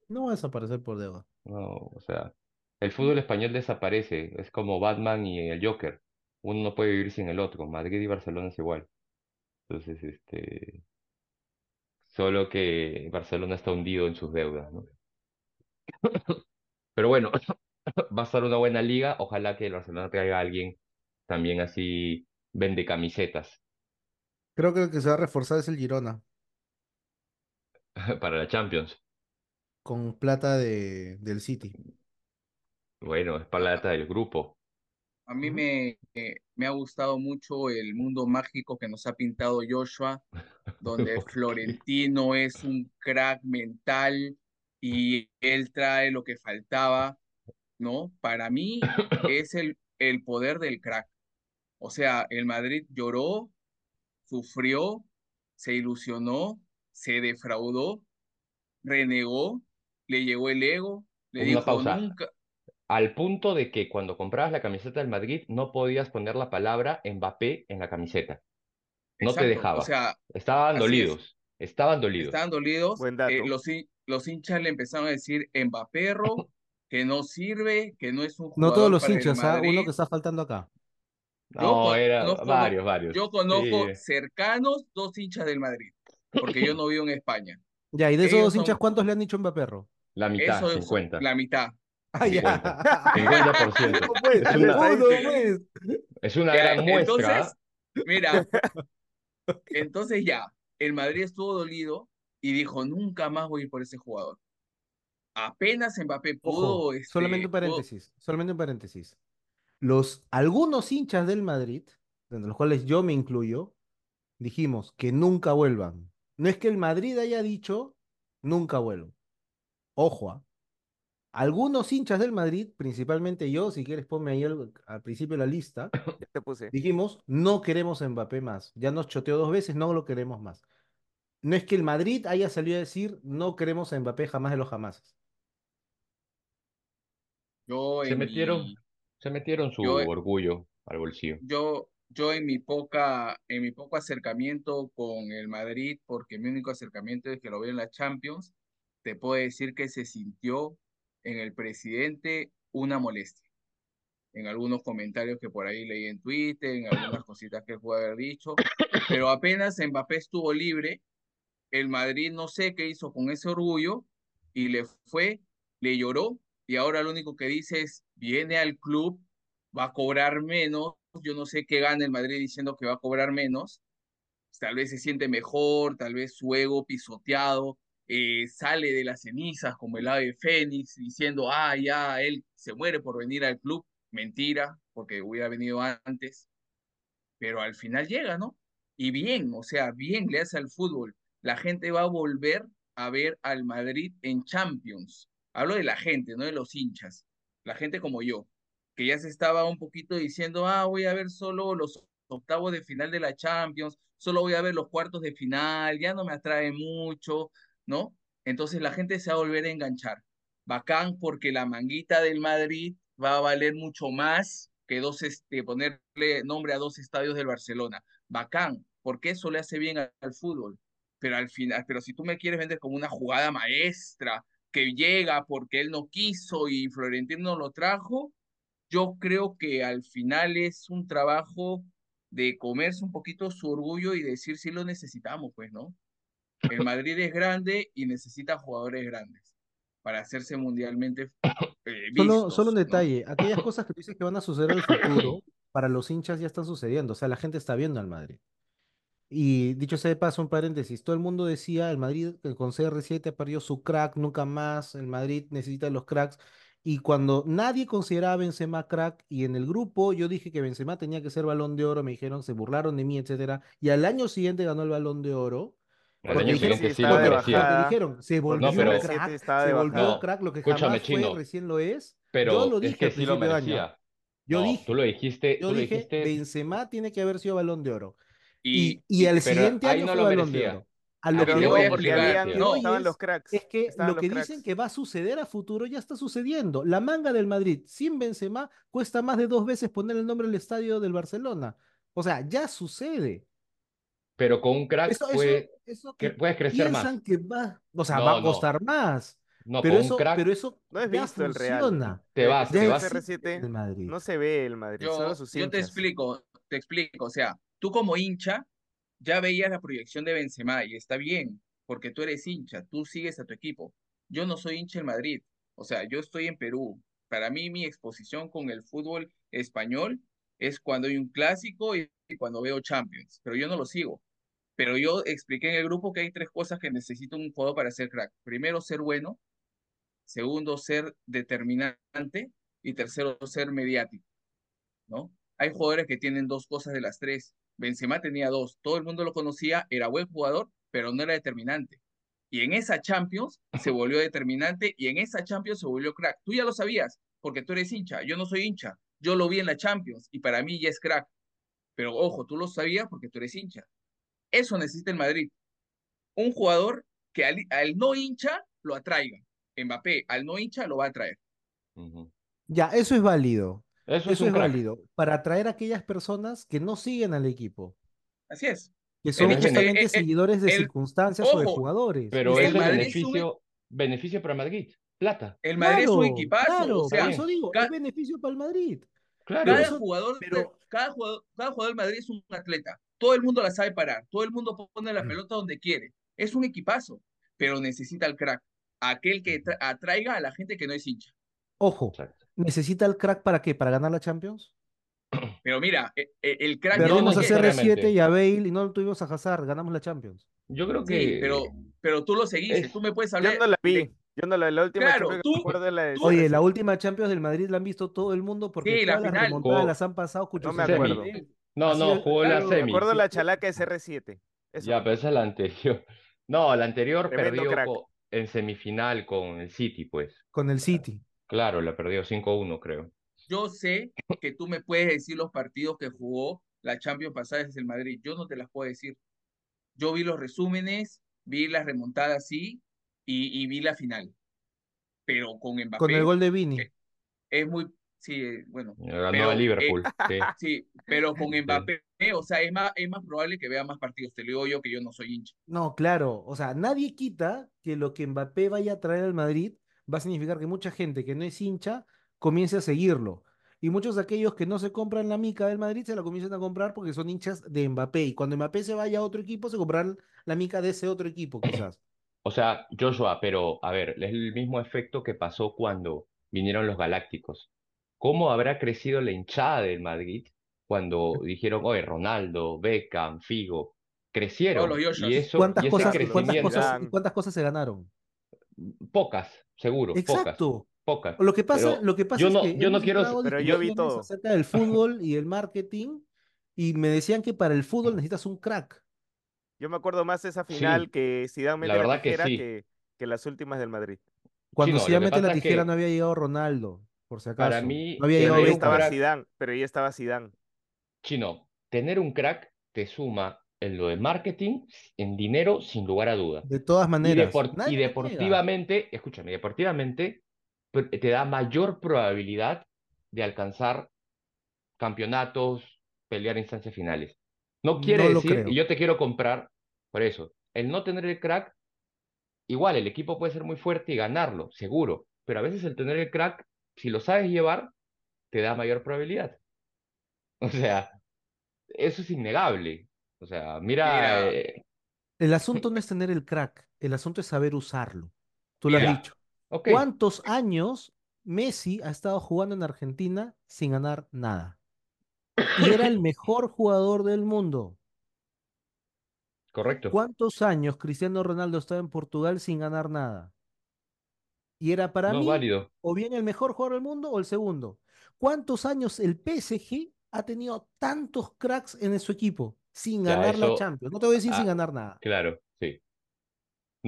no va a desaparecer por deuda. no, o sea, el fútbol español desaparece, es como Batman y el Joker. Uno no puede vivir sin el otro. Madrid y Barcelona es igual. Entonces, este, solo que Barcelona está hundido en sus deudas, ¿no? Pero bueno, <laughs> va a ser una buena liga. Ojalá que el Barcelona traiga a alguien también así vende camisetas Creo que el que se va a reforzar es el Girona, <laughs> para la Champions. con plata de, del City. Bueno, es plata del grupo. A mí me, eh, me ha gustado mucho el mundo mágico que nos ha pintado Joshua, donde. <laughs> Florentino es un crack mental y él trae lo que faltaba, ¿no? Para mí <coughs> es el, el poder del crack. O sea, el Madrid lloró, sufrió, se ilusionó, se defraudó, renegó, le llegó el ego, le Una dijo pausa. nunca, Al punto de que cuando comprabas la camiseta del Madrid no podías poner la palabra Mbappé en la camiseta. No te o dejaba. sea, Estaban es. dolidos. Estaban dolidos. estaban dolidos, Buen eh, dato. los, hin- los hinchas le empezaron a decir Mbaperro, que no sirve, que no es un No todos jugador los para el hinchas, ¿ah? Uno que está faltando acá. Yo No, era varios, varios. yo Sí, conozco cercanos dos hinchas del Madrid, porque yo no vivo en España. Ya, y de esos Ellos dos hinchas, son, ¿cuántos le han dicho Mbaperro? la mitad, eso es 50. la mitad. Ah, 50. ya. 50%. <laughs> No, pues, Es una, pues. es gran muestra. entonces, mira, entonces ya, el Madrid estuvo dolido y dijo, nunca más voy a ir por ese jugador. Apenas Mbappé Ojo, pudo, solamente este, un pudo, paréntesis, solamente un paréntesis. Los, algunos hinchas del Madrid, entre los cuales yo me incluyo, dijimos que nunca vuelvan. No es que el Madrid haya dicho nunca vuelvo. Ojo, ¿ah? Algunos hinchas del Madrid, principalmente yo, si quieres ponme ahí al, al principio de la lista, <coughs> Ya te puse. dijimos no queremos a Mbappé más. Ya nos choteó dos veces, no lo queremos más. No es que el Madrid haya salido a decir no queremos a Mbappé jamás de los jamases. yo Se en metieron, mi, se metieron su yo, orgullo al bolsillo. yo, yo en mi poca, en mi poco acercamiento con el Madrid, porque mi único acercamiento es que lo veo en la Champions, te puedo decir que se sintió en el presidente una molestia. En algunos comentarios que por ahí leí en Twitter, en algunas cositas que puede haber dicho, pero apenas Mbappé estuvo libre, el Madrid no sé qué hizo con ese orgullo y le fue, le lloró y ahora lo único que dice es, viene al club, va a cobrar menos, yo no sé qué gana el Madrid diciendo que va a cobrar menos, tal vez se siente mejor, tal vez su ego pisoteado, eh, sale de las cenizas como el ave fénix diciendo, ah, ya, él se muere por venir al club, mentira, porque hubiera venido antes, pero al final llega, ¿no? Y bien, o sea, bien le hace al fútbol. La gente va a volver a ver al Madrid en Champions. Hablo de la gente, no de los hinchas. La gente como yo, que ya se estaba un poquito diciendo, ah, voy a ver solo los octavos de final de la Champions, solo voy a ver los cuartos de final, ya no me atrae mucho, ¿no? Entonces la gente se va a volver a enganchar. Bacán porque la manguita del Madrid va a valer mucho más que dos, este, ponerle nombre a dos estadios del Barcelona. Bacán, porque eso le hace bien al, al fútbol. Pero al final, pero si tú me quieres vender como una jugada maestra, que llega porque él no quiso y Florentino lo trajo, yo creo que al final es un trabajo de comerse un poquito su orgullo y decir si lo necesitamos, pues, ¿no? El <laughs> Madrid es grande y necesita jugadores grandes para hacerse mundialmente eh, Solo, vistos, solo un ¿no? detalle, aquellas cosas que tú dices que van a suceder en el futuro, para los hinchas ya están sucediendo, o sea, la gente está viendo al Madrid. Y dicho sea de paso, un paréntesis, todo el mundo decía, el Madrid con CR7 perdió su crack, nunca más, el Madrid necesita los cracks. Y cuando nadie consideraba a Benzema crack, y en el grupo yo dije que Benzema tenía que ser Balón de Oro, me dijeron, se burlaron de mí, etcétera. Y al año siguiente ganó el Balón de Oro. Al año dijeron, siguiente sí lo merecía. porque bajada, dijeron, se volvió pero- crack, se volvió bajada. No, crack, lo que escúchame, jamás fue, Chino, recién lo es. Yo lo es dije que sí lo merecía. Yo No, dije, tú lo dijiste, yo tú lo dije, dijiste, Benzema tiene que haber sido Balón de Oro. Y, Y, y el pero siguiente ahí año no fue lo Balón de. Oro. A lo Pero que voy a explicar, que estaban es, los cracks. es que lo que cracks. dicen que va a suceder a futuro ya está sucediendo. La manga del Madrid sin Benzema cuesta más de dos veces poner el nombre del estadio del Barcelona. O sea, ya sucede. pero con un crack Eso, puede, eso que que puedes crecer piensan más. que va, o sea, va a no, costar más. no, Pero con un eso, crack pero eso No ya visto el Real. funciona. te vas, te vas. existe en CR7, el Madrid. no se ve el Madrid, solo yo, sus yo te explico, te explico, o sea, tú como hincha ya veías la proyección de Benzema y está bien, porque tú eres hincha, tú sigues a tu equipo. Yo no soy hincha del Madrid, o sea, yo estoy en Perú. Para mí mi exposición con el fútbol español es cuando hay un clásico y y cuando veo Champions, pero yo no lo sigo. Pero yo expliqué en el grupo que hay tres cosas que necesita un jugador para ser crack. Primero, ser bueno. Segundo, ser determinante. Y tercero, ser mediático. ¿no? Hay jugadores que tienen dos cosas de las tres. Benzema tenía dos. Todo el mundo lo conocía, era buen jugador, pero no era determinante. Y en esa Champions se volvió determinante y en esa Champions se volvió crack. Tú ya lo sabías, porque tú eres hincha. Yo no soy hincha. Yo lo vi en la Champions y para mí ya es crack. Pero ojo, tú lo sabías porque tú eres hincha. Eso necesita el Madrid. Un jugador que al, al no hincha lo atraiga. Mbappé al no hincha lo va a atraer. Ya, eso es válido. Eso es Eso es válido para atraer a aquellas personas que no siguen al equipo, Así es. que son ese- justamente eh, eh, seguidores de el- circunstancias o de jugadores. Pero El es Madrid es un- beneficio, beneficio para Madrid. Plata. El Madrid es un equipazo. claro, o sea, por bien. eso digo, es beneficio para el Madrid. Claro. cada eso- jugador, pero- cada jugador, cada jugador del Madrid es un atleta. Todo el mundo la sabe parar. Todo el mundo pone la pelota donde quiere. Es un equipazo, pero necesita el crack. Aquel que tra- atraiga a la gente que no es hincha. Ojo, Exacto. ¿Necesita el crack para qué? ¿Para ganar la Champions? <clears throat> Pero mira, e- e- el crack Perdimos no a llega. necesariamente. CR7 y a Bale y no lo tuvimos a Hazard, ganamos la Champions. Yo creo Sí, que pero, pero tú lo seguiste. Es- Tú me puedes hablar. Yo no la vi. de- Yo no la la última Claro, Champions que tú- me la de Oye, CR7. la última Champions del Madrid la han visto todo el mundo porque Sí, la las final. remontadas Jugó- las han pasado No me 800 acuerdo. no, no, el- jugó la claro, Me semi. acuerdo la chalaca de CR7. Eso. Ya, pero esa es la anterior. <laughs> No, la anterior Tremendo perdió en semifinal con el City, pues. con el City. Claro, la perdió 5-1, creo. Yo sé que tú me puedes decir los partidos que jugó la Champions pasada desde el Madrid. Yo no te las puedo decir. Yo vi los resúmenes, vi las remontadas, sí, y, y vi la final. Pero con Mbappé Con el gol de Vini. eh, es muy, Sí, eh, bueno, Ganó a pero, eh, Liverpool, <laughs> sí. sí, pero con Sí. Mbappé, o sea, es más, es más probable que vea más partidos. Te lo digo yo que yo no soy hincha. No, claro, o sea, nadie quita que lo que Mbappé vaya a traer al Madrid va a significar que mucha gente que no es hincha comience a seguirlo. Y muchos de aquellos que no se compran la mica del Madrid se la comienzan a comprar porque son hinchas de Mbappé. Y cuando Mbappé se vaya a otro equipo, se comprarán la mica de ese otro equipo, quizás. O sea, Joshua, pero a ver, es el mismo efecto que pasó cuando vinieron los Galácticos. ¿Cómo habrá crecido la hinchada del Madrid cuando <laughs> dijeron, oye, Ronaldo, Beckham, Figo, crecieron? Los Y eso, ¿Cuántas y cosas, cosas, cuántas cosas se ganaron? pocas, seguro, pocas, Exacto. pocas. Lo que pasa, Pero lo que pasa yo es no, que yo no quiero, Pero yo vi todo. acerca del fútbol y el marketing y me decían que para el fútbol necesitas un crack. Yo me acuerdo más de esa final sí, que Zidane mete la la que tijera sí. que, que las últimas del Madrid. Cuando que mete la tijera que no había llegado Ronaldo, por si para acaso. mí, No había llegado estaba Zidane, pero ahí estaba Zidane. chino, tener un crack te suma en lo de marketing, en dinero, sin lugar a duda. De todas Y, maneras, depor- y deportivamente, escúchame, deportivamente te da mayor probabilidad de alcanzar campeonatos, pelear instancias finales. No quiere No decir, y yo te quiero comprar, por eso, el no tener el crack, igual el equipo puede ser muy fuerte y ganarlo, seguro, pero a veces el tener el crack, si lo sabes llevar, te da mayor probabilidad. <laughs> O sea, eso es innegable. O sea, mira, Mira, eh, El asunto <laughs> no es tener el crack, el asunto es saber usarlo. Tú lo has dicho. ¿Cuántos años Messi ha estado jugando en Argentina sin ganar nada? Y era el <coughs> mejor jugador del mundo. correcto. ¿Cuántos años Cristiano Ronaldo estaba en Portugal sin ganar nada? Y era para No, mí válido. o bien el mejor jugador del mundo o el segundo. ¿Cuántos años el PSG ha tenido tantos cracks en su equipo sin Ya, ganar la eso, Champions? No te voy a decir sin ah, ganar nada. claro, sí.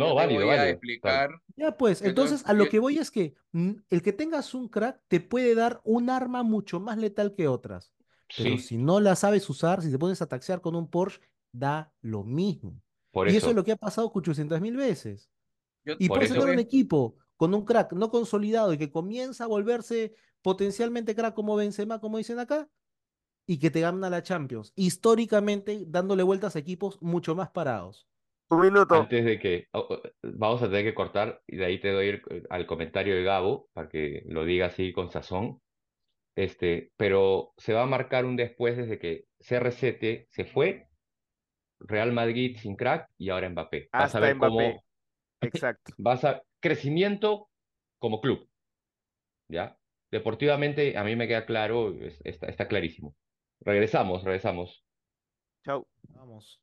yo No, te válido, voy a válido. Explicar. Ya pues, entonces a lo que voy es que mm, el que tengas un crack te puede dar un arma mucho más letal que otras. Pero Sí, si no la sabes usar, si te pones a taxear con un Porsche, da lo mismo. por Y eso es lo que ha pasado 800 mil veces. yo, Y por tener voy un equipo con un crack no consolidado y que comienza a volverse potencialmente crack como Benzema, como dicen acá, y que te gana la Champions, históricamente dándole vueltas a equipos mucho más parados. Un minuto. antes de que oh, vamos a tener que cortar y de ahí te doy el- al comentario de Gabo para que lo diga así con sazón. Este, pero se va a marcar un después desde que CR7 se fue, Real Madrid sin crack y ahora Mbappé. Vas a Hasta ver Mbappé. cómo Exacto. <laughs> vas a crecimiento como club, ¿ya? Deportivamente a mí me queda claro, es- está, está clarísimo. Regresamos, regresamos. Chau. Vamos.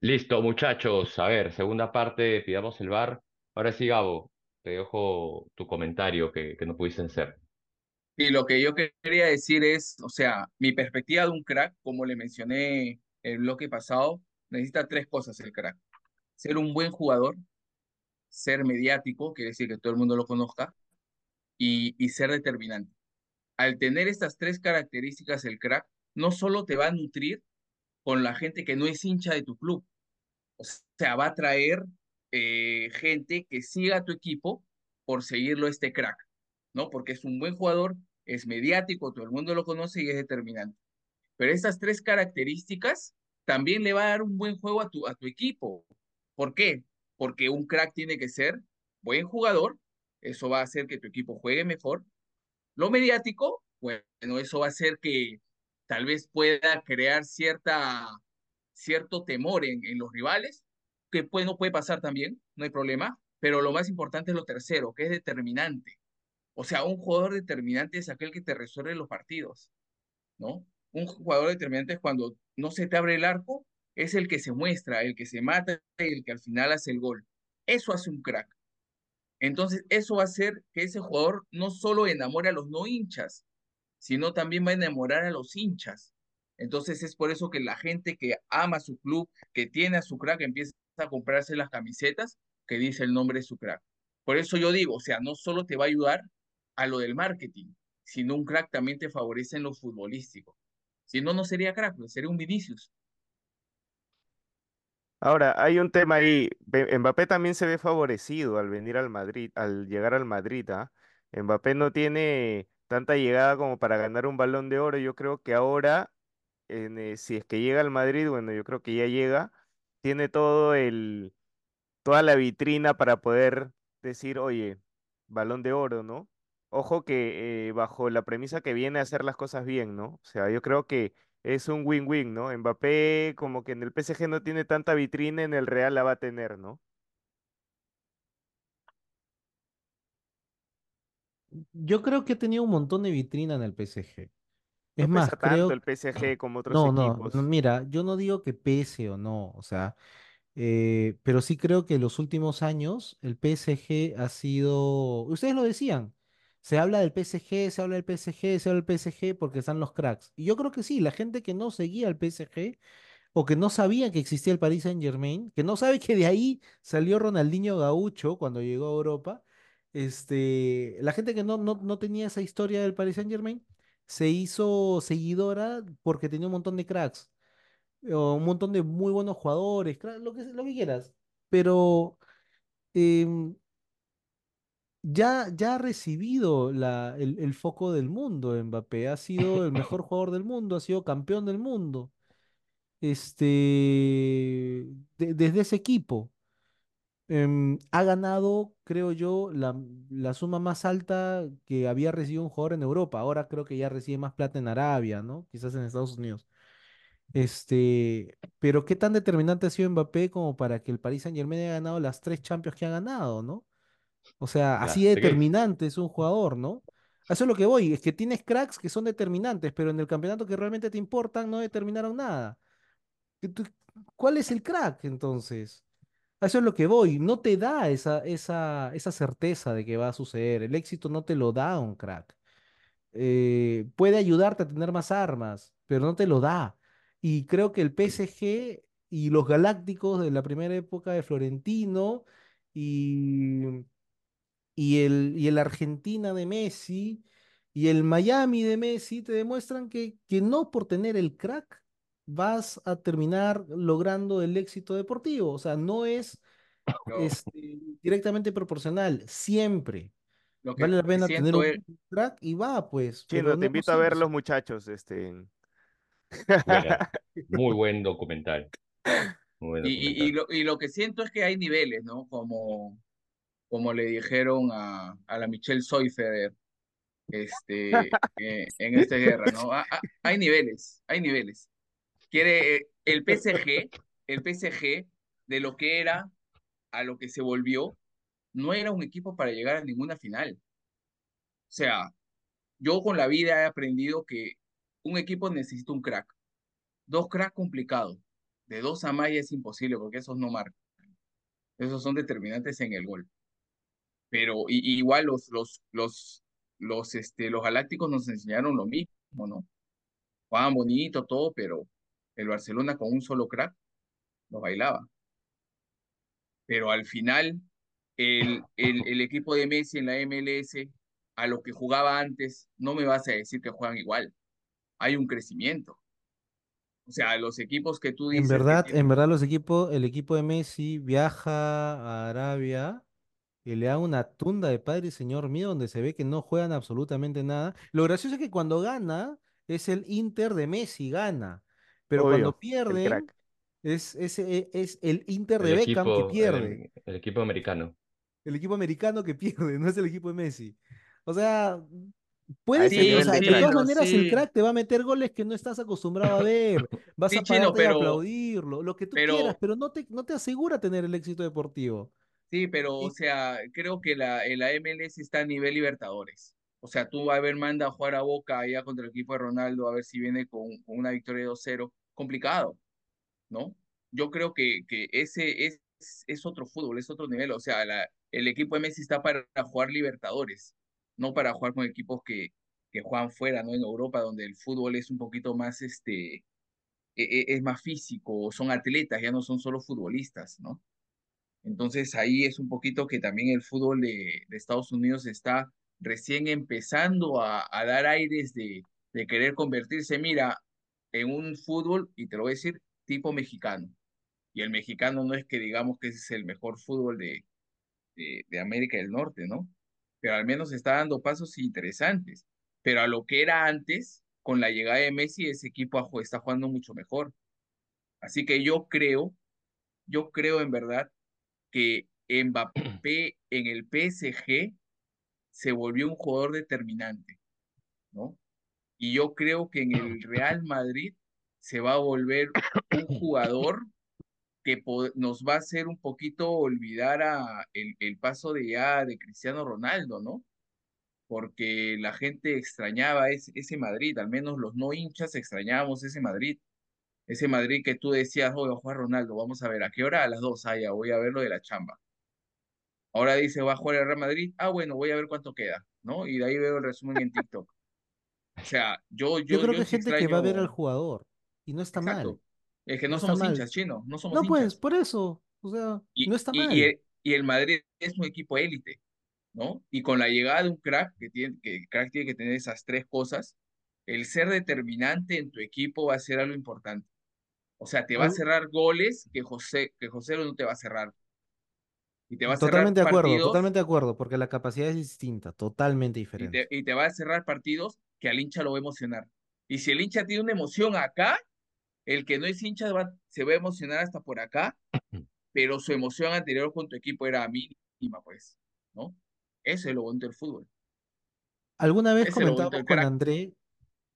Listo, muchachos. A ver, segunda parte, pidamos el bar. Ahora sí, Gabo, te dejo tu comentario que, que no pudiste hacer. Y lo que yo quería decir es, o sea, mi perspectiva de un crack, como le mencioné el bloque pasado, necesita tres cosas el crack. Ser un buen jugador, ser mediático, quiere decir que todo el mundo lo conozca, y, y ser determinante. Al tener estas tres características el crack, no solo te va a nutrir con la gente que no es hincha de tu club, o sea, va a traer eh, gente que siga a tu equipo por seguirlo este crack, ¿no? Porque es un buen jugador, es mediático, todo el mundo lo conoce y es determinante. Pero estas tres características también le va a dar un buen juego a tu, a tu equipo. ¿Por qué? Porque un crack tiene que ser buen jugador, eso va a hacer que tu equipo juegue mejor. Lo mediático, bueno, eso va a hacer que tal vez pueda crear cierta, cierto temor en, en los rivales, que pues, no puede pasar también, no hay problema, pero lo más importante es lo tercero, que es determinante. O sea, un jugador determinante es aquel que te resuelve los partidos, ¿no? Un jugador determinante es cuando no se te abre el arco, es el que se muestra, el que se mata y el que al final hace el gol. Eso hace un crack. Entonces, eso va a hacer que ese jugador no solo enamore a los no hinchas, sino también va a enamorar a los hinchas. Entonces, es por eso que la gente que ama su club, que tiene a su crack, empieza a comprarse las camisetas que dice el nombre de su crack. Por eso yo digo, o sea, no solo te va a ayudar a lo del marketing, sino un crack también te favorece en lo futbolístico. Si no, no sería crack, sería un Vinicius. Ahora, hay un tema ahí. Mbappé también se ve favorecido al venir al Madrid, al llegar al Madrid, ¿ah? Mbappé no tiene tanta llegada como para ganar un Balón de Oro. Yo creo que ahora, en, eh, si es que llega al Madrid, bueno, yo creo que ya llega, tiene todo el, toda la vitrina para poder decir, oye, Balón de Oro, ¿no? Ojo que eh, bajo la premisa que viene a hacer las cosas bien, ¿no? O sea, yo creo que es un win-win, ¿no? Mbappé como que en el PSG no tiene tanta vitrina, en el Real la va a tener, ¿no? Yo creo que ha tenido un montón de vitrina en el PSG. No Es más, pesa tanto creo... el PSG como otros No, no, no, equipos. mira, yo no digo que pese o no, o sea, eh, pero sí creo que en los últimos años el PSG ha sido, ustedes lo decían, se habla del PSG, se habla del PSG, se habla del PSG porque están los cracks. Y yo creo que sí, la gente que no seguía al PSG o que no sabía que existía el Paris Saint-Germain, que no sabe que de ahí salió Ronaldinho Gaucho cuando llegó a Europa, este, la gente que no, no, no tenía esa historia del Paris Saint-Germain se hizo seguidora porque tenía un montón de cracks, o un montón de muy buenos jugadores, lo que, lo quieras. Pero em, ya, ya ha recibido la, el, el foco del mundo, Mbappé. Ha sido el mejor <laughs> jugador del mundo, ha sido campeón del mundo. Este, de- desde ese equipo. Em, ha ganado, creo yo, la, la suma más alta que había recibido un jugador en Europa. Ahora creo que ya recibe más plata en Arabia, ¿no? Quizás en Estados Unidos. Este, pero qué tan determinante ha sido Mbappé como para que el Paris Saint-Germain haya ganado las tres Champions que ha ganado, ¿no? O sea, así de determinante es un jugador, ¿no? A eso es lo que voy, es que tienes cracks que son determinantes, pero en el campeonato que realmente te importan no determinaron nada. ¿Qué tú- ¿Cuál es el crack entonces? Eso es lo que voy, no te da esa, esa, esa certeza de que va a suceder, el éxito no te lo da un crack. Eh, puede ayudarte a tener más armas, pero no te lo da. Y creo que el PSG y los Galácticos de la primera época de Florentino y y el, y el Argentina de Messi y el Miami de Messi te demuestran que, que no por tener el crack vas a terminar logrando el éxito deportivo. O sea, no es <laughs> este, directamente proporcional, siempre. lo que Vale la pena tener es, un crack y va, pues, Chino, te no, invito a ver los muchachos, este. Buena. <laughs> Muy buen documental. Muy buen y, y, y lo, y lo que siento es que hay niveles, ¿no? Como, como le dijeron a, a la Michelle Soifer este, <laughs> eh, en esta guerra, ¿no? Hay niveles, hay niveles. Quiere eh, el PSG, el PSG, de lo que era a lo que se volvió, no era un equipo para llegar a ninguna final. O sea, yo con la vida he aprendido que un equipo necesita un crack. Dos cracks complicados. De dos a más ya es imposible porque esos no marcan. Esos son determinantes en el gol. Pero y, igual los, los, los, los, este, los galácticos nos enseñaron lo mismo, ¿no? Jugaban bonito, todo, pero el Barcelona con un solo crack nos bailaba. Pero al final, el, el, el equipo de Messi en la MLS, a lo que jugaba antes, no me vas a decir que juegan igual. Hay un crecimiento. O sea, los equipos que tú En dices que verdad, en verdad los equipos, el equipo de Messi viaja a Arabia y le da una tunda de padre y señor mío donde se ve que no juegan absolutamente nada. Lo gracioso es que cuando gana es el Inter de Messi, gana. Pero cuando Obvio, el pierden crack. es, es, e- es el Inter El de Beckham que equipo, pierde. el, el equipo americano. El equipo americano que pierde, <laughs> no es el equipo de Messi. O sea, A puede ese que, o sí, nivel sea, de todas maneras el sí, crack te va a meter goles que no estás acostumbrado a ver. <laughs> Vas sí, a chino, pararte y pero, aplaudirlo, lo que tú quieras, pero, pero no te, no te asegura tener el éxito deportivo. Sí, pero, o sea, creo que la, la MLS está a nivel Libertadores. O sea, tú a ver, manda a jugar a Boca allá contra el equipo de Ronaldo, a ver si viene con, con una victoria 2-0. Complicado. ¿no? Yo creo que, que ese es, es otro fútbol, es otro nivel. O sea, la, el equipo de Messi está para jugar Libertadores, no para jugar con equipos que, que juegan fuera, ¿no? En Europa, donde el fútbol es un poquito más, este, e- e- es más físico, son atletas, ya no son solo futbolistas, ¿no? Entonces ahí es un poquito que también el fútbol de, Estados Unidos está recién empezando a, dar aires de, querer convertirse, mira, en un fútbol, y te lo voy a decir, tipo mexicano. Y el mexicano no es que digamos que es el mejor fútbol de, de América del Norte, ¿no? pero al menos está dando pasos interesantes. Pero a lo que era antes, con la llegada de Messi, ese equipo está jugando mucho mejor. Así que yo creo, yo creo en verdad que <clears throat> Mbappé en el PSG se volvió un jugador determinante, ¿no? Y yo creo que en el Real Madrid se va a volver un <coughs> jugador que nos va a hacer un poquito olvidar a el, el, paso de ya de Cristiano Ronaldo, ¿no? Porque la gente extrañaba ese, ese Madrid, al menos los no hinchas extrañábamos ese Madrid. Ese Madrid que tú decías, oye, Juan Ronaldo, vamos a ver, ¿a qué hora? A las dos, ah, ya voy a ver lo de la chamba. Ahora dice, va a jugar el Real Madrid, ah, bueno, voy a ver cuánto queda, ¿no? Y de ahí veo el resumen en TikTok. O sea, yo, yo, yo creo que hay gente que va a ver al jugador y no está mal. Es que no, somos hinchas, chino, no somos no, pues, por eso, o sea, no está mal. Y el, y el Madrid es un equipo élite, ¿no? Y con la llegada de un crack, que tiene, que el crack tiene que tener esas tres cosas, el ser determinante en tu equipo va a ser algo importante. O sea, te va a cerrar goles que José, que José no te va a cerrar. Y te va a totalmente cerrar de acuerdo, totalmente de acuerdo, porque la capacidad es distinta, totalmente diferente. Y te, va a cerrar partidos que al hincha lo va a emocionar. Y si el hincha tiene una emoción acá, el que no es hincha se va a emocionar hasta por acá, <clears throat> pero su emoción anterior con tu equipo era mínima, pues, ¿no? Eso es lo bonito del fútbol. Alguna vez comentamos con André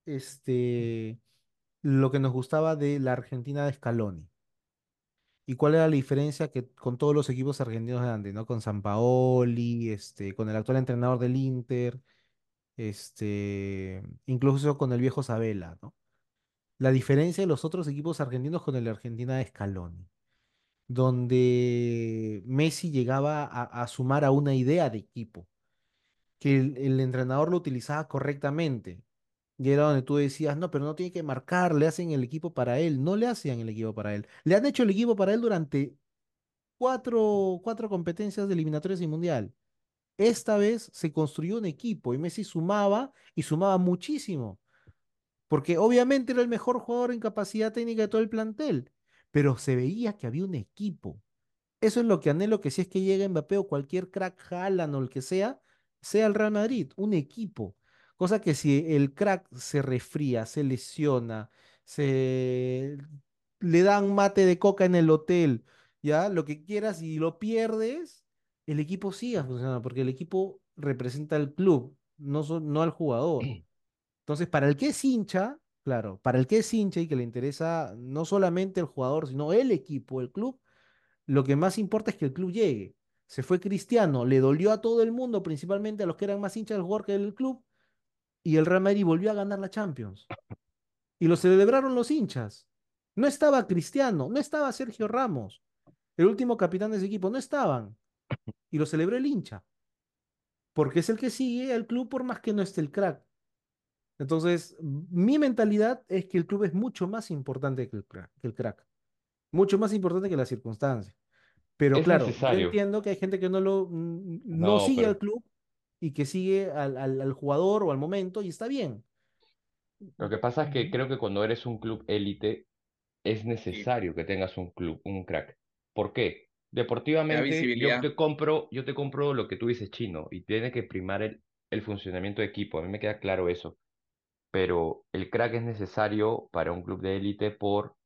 este, lo que nos gustaba de la Argentina de Scaloni y cuál era la diferencia que con todos los equipos argentinos de antes, ¿no? Con Sampaoli, este, con el actual entrenador del Inter, este, incluso con el viejo Sabela, ¿no? La diferencia de los otros equipos argentinos con el Argentina de Scaloni, donde Messi llegaba a, sumar a una idea de equipo, que el entrenador lo utilizaba correctamente. Y era donde tú decías, no, pero no tiene que marcar, le hacen el equipo para él. No le hacían el equipo para él. Le han hecho el equipo para él durante cuatro, competencias de eliminatorias y mundial. Esta vez se construyó un equipo y Messi sumaba y sumaba muchísimo. Porque obviamente era el mejor jugador en capacidad técnica de todo el plantel, pero se veía que había un equipo. Eso es lo que anhelo que si es que llega Mbappé o cualquier crack Haaland o el que sea, sea el Real Madrid, un equipo Cosa que si el crack se resfría, se lesiona, se le dan mate de coca en el hotel, ya, lo que quieras y lo pierdes, el equipo sigue funcionando, porque el equipo representa al club, no, no al jugador. Entonces, para el que es hincha, claro, para el que es hincha y que le interesa no solamente el jugador, sino el equipo, el club, lo que más importa es que el club llegue. Se fue Cristiano, le dolió a todo el mundo, principalmente a los que eran más hinchas del jugador que del club, y el Real Madrid volvió a ganar la Champions. Y lo celebraron los hinchas. No estaba Cristiano, no estaba Sergio Ramos, el último capitán de ese equipo, no estaban. Y lo celebró el hincha. Porque es el que sigue al club por más que no esté el crack. Entonces, mi mentalidad es que el club es mucho más importante que el crack. Que el crack. Mucho más importante que la circunstancia. Pero claro, yo entiendo que hay gente que no lo no, sigue al club y que sigue al, al, jugador o al momento y está bien. Lo que pasa es que creo que cuando eres un club élite es necesario que tengas un club, un crack. ¿Por qué? Deportivamente yo te compro, yo te compro lo que tú dices chino y tiene que primar el, el funcionamiento de equipo. A mí me queda claro eso. Pero el crack es necesario para un club de élite por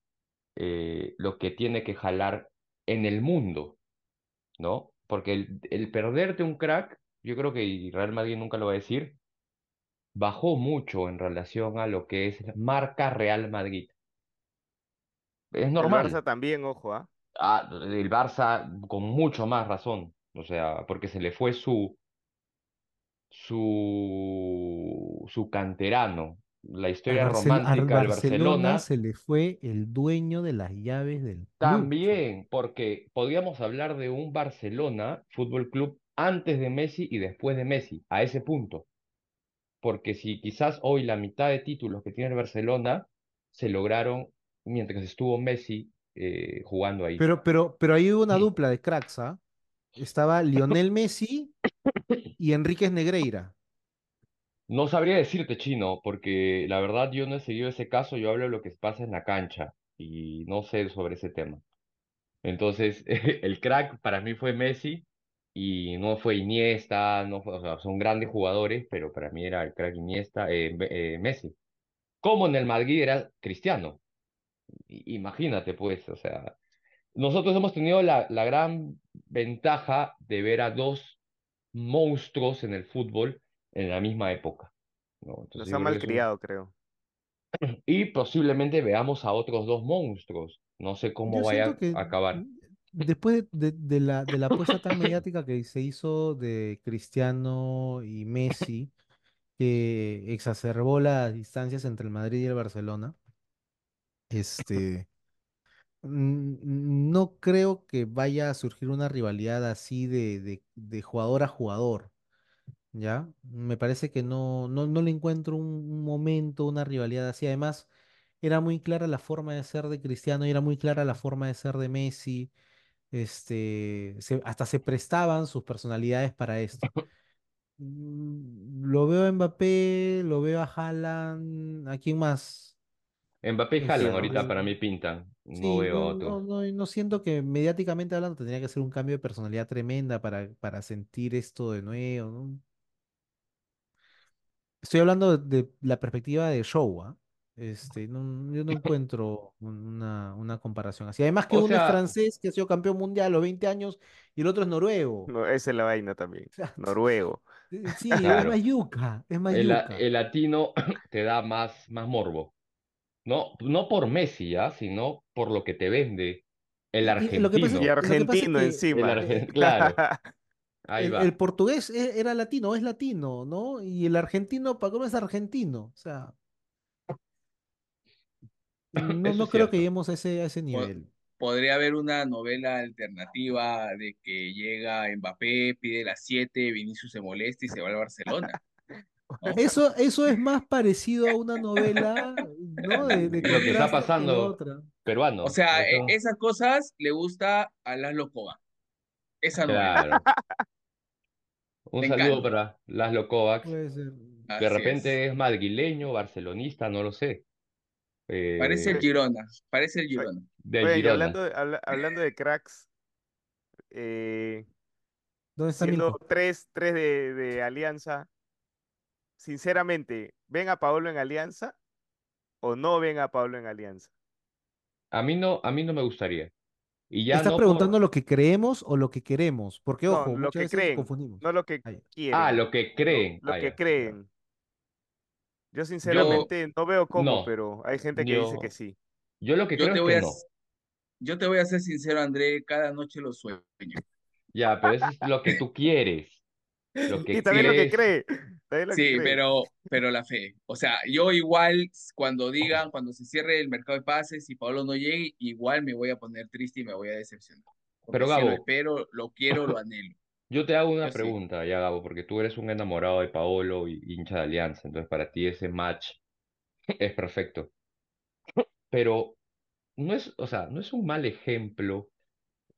eh, lo que tiene que jalar en el mundo, ¿no? Porque el, el perderte un crack yo creo que Real Madrid nunca lo va a decir, bajó mucho en relación a lo que es marca Real Madrid. Es normal. El Barça también, ojo, ¿ah? Ah, el Barça con mucho más razón, o sea, porque se le fue su su su canterano. La historia romántica del Barcelona se le fue el dueño de las llaves del club. También, porque podríamos hablar de un Barcelona Fútbol Club antes de Messi y después de Messi, a ese punto. Porque si quizás hoy la mitad de títulos que tiene el Barcelona se lograron mientras estuvo Messi eh, jugando ahí. Pero, pero, pero ahí hubo una dupla de cracks, ¿ah? Estaba Lionel Messi y Enríquez Negreira. No sabría decirte, Chino, porque la verdad yo no he seguido ese caso, yo hablo de lo que pasa en la cancha y no sé sobre ese tema. Entonces, <laughs> el crack para mí fue Messi y no fue Iniesta, no fue, o sea, son grandes jugadores, pero para mí era el crack Iniesta, eh, eh, Messi. Como en el Madrid era Cristiano. Imagínate, pues, o sea, nosotros hemos tenido la, la gran ventaja de ver a dos monstruos en el fútbol en la misma época. ¿no? Entonces, Los ha malcriado, creo. <clears throat> Y posiblemente veamos a otros dos monstruos. No sé cómo vaya a acabar. Después de, de, la, de la apuesta tan <laughs> mediática que se hizo de Cristiano y Messi, que exacerbó las distancias entre el Madrid y el Barcelona, este, no creo que vaya a surgir una rivalidad así de, de, jugador a jugador. ¿Ya? Me parece que no, no, no le encuentro un, momento, una rivalidad así. Además, era muy clara la forma de ser de Cristiano y era muy clara la forma de ser de Messi. Este, hasta se prestaban sus personalidades para esto. <laughs> Mm, lo veo a Mbappé, lo veo a Haaland, ¿a quién más? Mbappé y Haaland ahorita para mí pintan. No veo no, otro. no, no, siento que mediáticamente hablando tendría que ser un cambio de personalidad tremenda para, para sentir esto de nuevo, ¿no? Estoy hablando de, la perspectiva de show, ¿ah? Este, no, yo no <laughs> encuentro una, una comparación así. Además que uno es francés que ha sido campeón mundial a los 20 años y el otro es noruego. No, esa es la vaina también. <laughs> Noruego. <laughs> Sí, es mayuca, es mayuca. El, el, latino <clears throat> te da más, más morbo. No, no por Messi, ¿ya? Sino por lo que te vende el argentino. Y, argentino encima. claro. el, portugués e, era latino, es latino, ¿no? Y el argentino, ¿para cómo es argentino? O sea. No, no creo que lleguemos a ese, a ese nivel. Podría haber una novela alternativa de que llega Mbappé, pide las 7, Vinicius se molesta y se va a Barcelona. <laughs> Eso, eso es más parecido a una novela, ¿no? De, <laughs> lo que está pasando peruano. O sea, e, esas cosas le gusta a Laszlo Kovac. Esa novela. <laughs> Un saludo para Laszlo Kovacs. De repente es. madrileño, barcelonista, no lo sé. Parece el eh, Girona, parece el Girona. Hablando, de, hablando de cracks, eh, ¿Dónde está siendo tres, tres de, de Alianza, sinceramente, ¿ven a Pablo en Alianza o no ven a Pablo en Alianza? A mí no, a mí no me gustaría. Y ya ¿Estás preguntando lo que creemos o lo que queremos? Porque, ojo, lo que creen, confundimos. No lo que quieren. Ah, lo que creen. Lo, que creen. Yo sinceramente no veo cómo, pero hay gente que dice que sí. Yo lo que creo es que no. Yo te voy a ser sincero, André, cada noche lo sueño. Ya, pero eso es lo que tú quieres. Lo que y también lo que cree. sí, pero, pero la fe. O sea, yo igual cuando digan, cuando se cierre el mercado de pases y Pablo no llegue, igual me voy a poner triste y me voy a decepcionar. pero Gabo, lo espero, lo quiero, lo anhelo. Yo te hago una pregunta, ya Gabo, porque tú eres un enamorado de Paolo y hincha de Alianza, entonces para ti ese match es perfecto. Pero no es, o sea, no es un mal ejemplo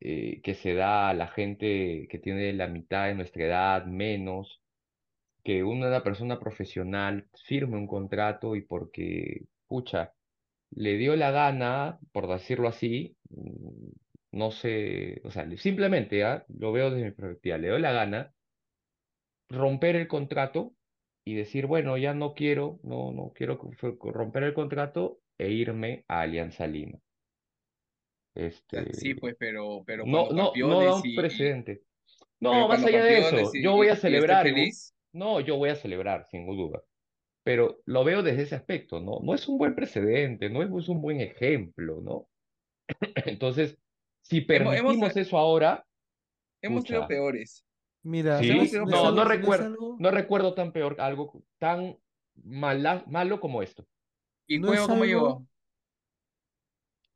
eh, que se da a la gente que tiene la mitad de nuestra edad, menos, que una persona profesional firme un contrato y porque, pucha, le dio la gana, por decirlo así, mm, no sé, o sea, simplemente, ¿ah? lo veo desde mi perspectiva, le dio la gana romper el contrato y decir, bueno, ya no quiero, no, no quiero romper el contrato e irme a Alianza Lima. Este, sí, pues, pero, pero no, no, no da un precedente. No, más allá de eso, yo voy a celebrar. No, yo voy a celebrar, sin duda. Pero lo veo desde ese aspecto, ¿no? No es un buen precedente, no es un buen ejemplo, ¿no? <clears throat> Entonces, si permitimos eso ahora. Hemos sido peores. Mira, no, no, recuerdo, no recuerdo tan peor, algo tan malo como esto. ¿Y Cueva cómo llegó?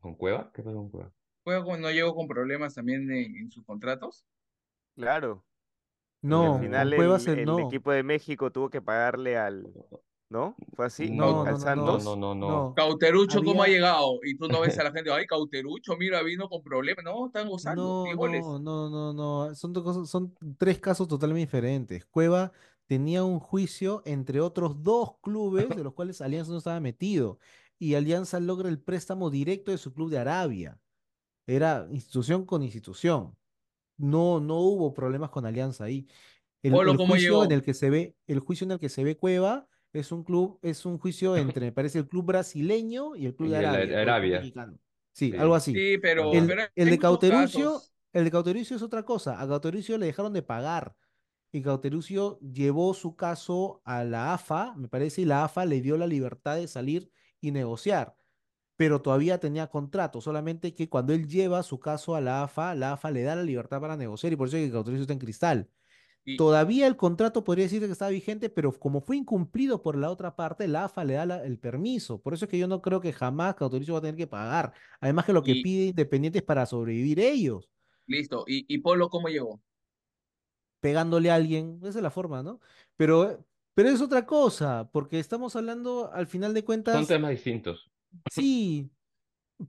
¿Con Cueva? ¿Qué pasó con Cueva? ¿Cueva no llegó con problemas también en, sus contratos? Claro. No, al final el, equipo de México tuvo que pagarle al, ¿No? ¿Fue así? No, no, no, no, no, no, Cauterucho, ¿cómo ha llegado? Y tú no ves a la <laughs> gente, ay, Cauterucho, mira, vino con problemas. No, están gozando. No, no, no, no, Son, cosas, son tres casos totalmente diferentes. Cueva tenía un juicio entre otros dos clubes de los cuales Alianza no estaba metido. Y Alianza logra el préstamo directo de su club de Arabia. Era institución con institución. no, no hubo problemas con Alianza ahí. El, Polo, el ¿cómo juicio en llegó? el que se ve, el juicio en el que se ve Cueva es un club, es un juicio entre, me parece, el club brasileño y el club de Y Arabia. Sí, algo sí. así. Sí, pero. El, pero el de casos. el de Cauteruccio es otra cosa. A Cauteruccio le dejaron de pagar. Y Cauteruccio llevó su caso a la AFA, me parece, y la AFA le dio la libertad de salir y negociar. Pero todavía tenía contrato, solamente que cuando él lleva su caso a la AFA, la AFA le da la libertad para negociar y por eso es que Cauteruccio está en cristal. Y, Todavía el contrato podría decirse que está vigente, pero como fue incumplido por la otra parte, la AFA le da la- el permiso. Por eso es que yo no creo que jamás Cauteruccio va a tener que pagar. Además que lo que y pide Independiente es para sobrevivir ellos, listo. ¿Y, y Polo cómo llegó? pegándole a alguien. Esa es la forma, ¿no? Pero, pero es otra cosa, porque estamos hablando, al final de Son cuentas, temas distintos. sí,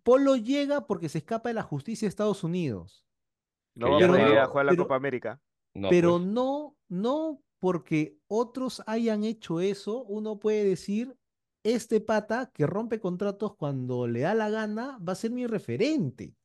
Polo llega porque se escapa de la justicia de Estados Unidos, No va a jugar la pero, Copa América. No, pero pues. no, no porque otros hayan hecho eso, uno puede decir, este pata que rompe contratos cuando le da la gana va a ser mi referente.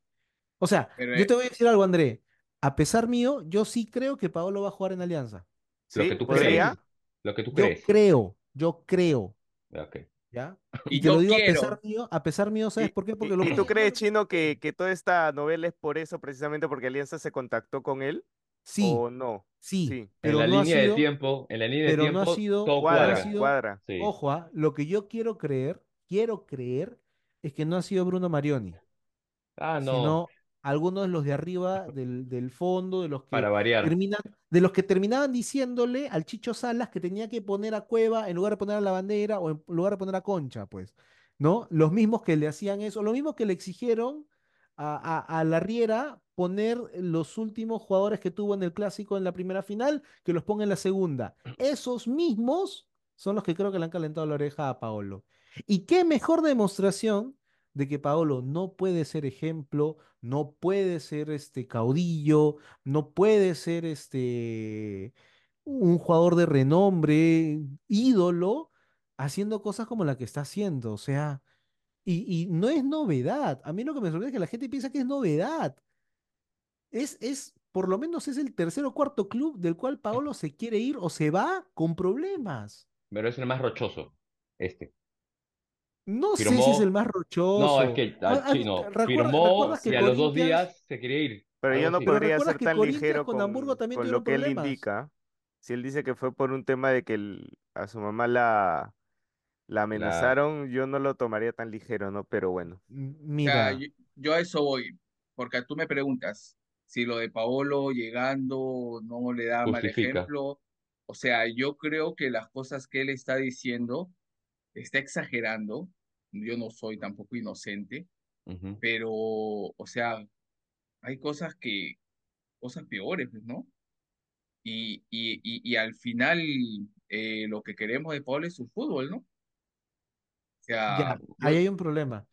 O sea, Pero, yo eh, te voy a decir algo, André. A pesar mío, yo sí creo que Paolo va a jugar en Alianza. Lo que tú crees. Lo que tú yo crees. creo, yo creo, Ok. ¿ya? <laughs> Y y te lo yo digo a pesar mío, a pesar mío, ¿sabes ¿Y, por qué? Porque y, lo y tú crees. Chino, que, que toda esta novela es por eso, precisamente porque Alianza se contactó con él? Sí, ¿O no? sí, Sí, En pero la no ha línea de sido, tiempo, en la línea de pero no ha tiempo, sido, todo no ha cuadra, cuadra. sido, cuadra. Sí. ojo, ah, lo que yo quiero creer, quiero creer, es que no ha sido Bruno Marioni. Ah, no, sino algunos de los de arriba del, del fondo, de los que para variar. terminan, de los que terminaban diciéndole al Chicho Salas que tenía que poner a Cueva en lugar de poner a la bandera o en lugar de poner a Concha, pues, ¿no? Los mismos que le hacían eso, los mismos que le exigieron a, a, a la Riera poner los últimos jugadores que tuvo en el clásico en la primera final, que los ponga en la segunda. Esos mismos son los que creo que le han calentado la oreja a Paolo. Y qué mejor demostración de que Paolo no puede ser ejemplo, no puede ser este caudillo, no puede ser este un jugador de renombre, ídolo, haciendo cosas como la que está haciendo. O sea, y, y no es novedad. A mí lo que me sorprende es que la gente piensa que es novedad. Es, es, por lo menos es el tercer o cuarto club del cual Paolo se quiere ir o se va con problemas. Pero es el más rochoso. Este. No sé si es el más No, es rochoso. que Ah, al ah, chino recuerda- firmó ¿Recuerdas y que a los dos días se quería ir. Pero yo no podría ser que tan ligero con Hamburgo con, también con lo que él indica. Si él dice que fue por un tema de que el- a su mamá la, la La... amenazaron, yo no lo tomaría tan ligero, ¿no? Pero bueno. M- O sea, Mira, yo, yo a eso voy, porque tú me preguntas si lo de Paolo llegando no le da mal ejemplo. O sea, yo creo que las cosas que él está diciendo está exagerando. Yo no soy tampoco inocente, pero, o sea, hay cosas que, cosas peores, pues, ¿no? Y, y, y, y al final eh, lo que queremos de Paolo es su fútbol, ¿no? O sea, ya, yo, ahí hay un problema.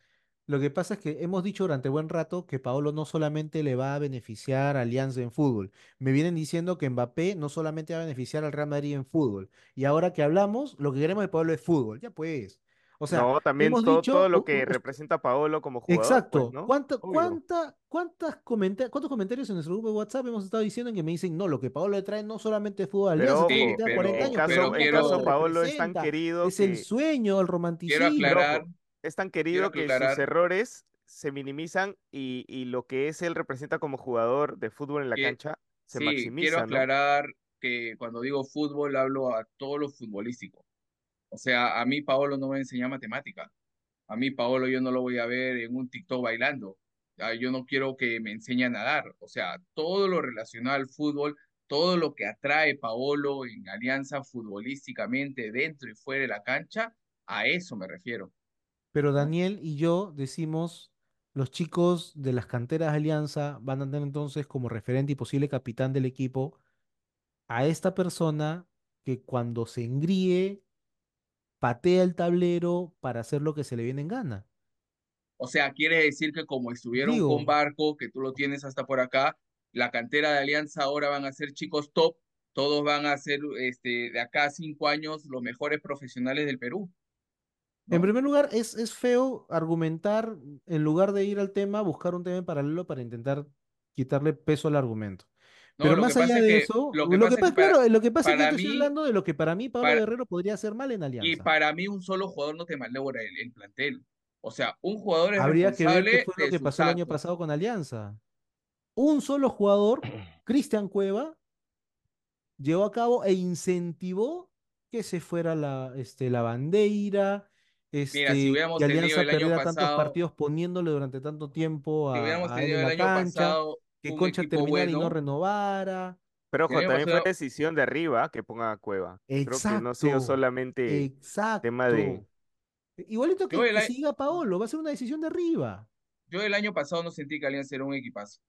Lo que pasa es que hemos dicho durante buen rato que Paolo no solamente le va a beneficiar a Alianza en fútbol. Me vienen diciendo que Mbappé no solamente va a beneficiar al Real Madrid en fútbol. Y ahora que hablamos, lo que queremos de Paolo es fútbol. Ya pues. O sea, No, también hemos todo, todo dicho, lo que representa a Paolo como jugador, pues, Exacto. ¿no? ¿Cuánta, Obvio. cuánta, cuántas comenta- ¿Cuántos comentarios en nuestro grupo de WhatsApp hemos estado diciendo en que me dicen, no, lo que Paolo le trae no solamente es fútbol sí, ojo, tiene 40 en pero, años, pero caso, quiero, Paolo es tan representa. querido Es el que, sueño, el quiero romanticismo. aclarar, es tan quiero querido que sus errores se minimizan y, y lo que es él representa como jugador de fútbol en la que cancha se Sí, quiero maximiza, ¿no? aclarar que cuando digo fútbol hablo a todo lo futbolístico. O sea, a mí Paolo no me enseña matemática. A mí Paolo yo no lo voy a ver en un TikTok bailando. Ah, Yo no quiero que me enseñe a nadar. O sea, todo lo relacionado al fútbol, todo lo que atrae Paolo en alianza futbolísticamente dentro y fuera de la cancha, a eso me refiero, Pero. Daniel y yo decimos, los chicos de las canteras de Alianza van a tener entonces como referente y posible capitán del equipo a esta persona que cuando se engríe patea el tablero para hacer lo que se le viene en gana. O sea, quiere decir que como estuvieron con Barco, que tú lo tienes hasta por acá, la cantera de Alianza ahora van a ser chicos top, todos van a ser este, de acá a cinco años los mejores profesionales del Perú, en primer lugar, es, es feo argumentar, en lugar de ir al tema, buscar un tema en paralelo para intentar quitarle peso al argumento. No, Pero más allá de eso, lo que pasa es pasa, que para, claro, lo que pasa es que yo estoy mí, hablando de lo que para mí Pablo para, Guerrero podría hacer mal en y Alianza. para mí un solo jugador no te malogra el, el plantel. O sea, un jugador es Habría que ver qué fue lo que pasó el año pasado con Alianza. Un solo jugador, <clears throat> Cristian Cueva, llevó a cabo e incentivó que se fuera la, este, la bandera, Mira, si este, hubiéramos que tenido Alianza el año perdiera tantos pasado, partidos poniéndole durante tanto tiempo si hubiéramos a, a él tenido en el la año cancha, pasado que Concha terminara y no renovara. Pero si ojo, también fue pasado, decisión de arriba que pongan a Cueva. Creo que no ha sido Exacto, solamente tema de... exacto. Igualito que, el, que siga Paolo, va a ser una decisión de arriba. yo el año pasado no sentí que Alianza era un equipazo.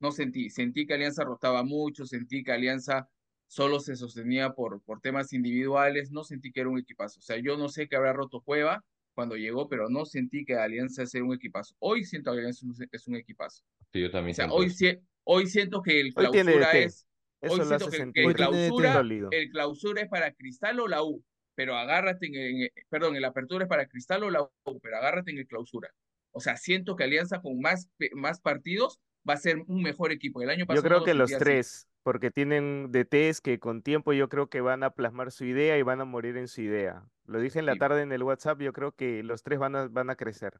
No sentí, sentí que Alianza rotaba mucho, sentí que Alianza solo se sostenía por, por temas individuales, no sentí que era un equipazo. O sea, yo no sé que habrá roto Cueva cuando llegó, pero no sentí que Alianza sea un equipazo. Hoy siento que Alianza es un, es un equipazo. Sí, yo O también sea, siento hoy, sie- hoy siento que el clausura es, hoy Eso siento que, el clausura, sólido. el clausura es para Cristal o la U, pero agárrate en, el- en el- perdón, el apertura es para Cristal o la U, pero agárrate en el clausura. O sea, siento que Alianza con más, pe- más partidos va a ser un mejor equipo. El año Yo pasado no creo que los así. Porque tienen DTs que con tiempo yo creo que van a plasmar su idea y van a morir en su idea. Lo dije en la Sí. tarde en el WhatsApp, yo creo que los tres van a, van a crecer.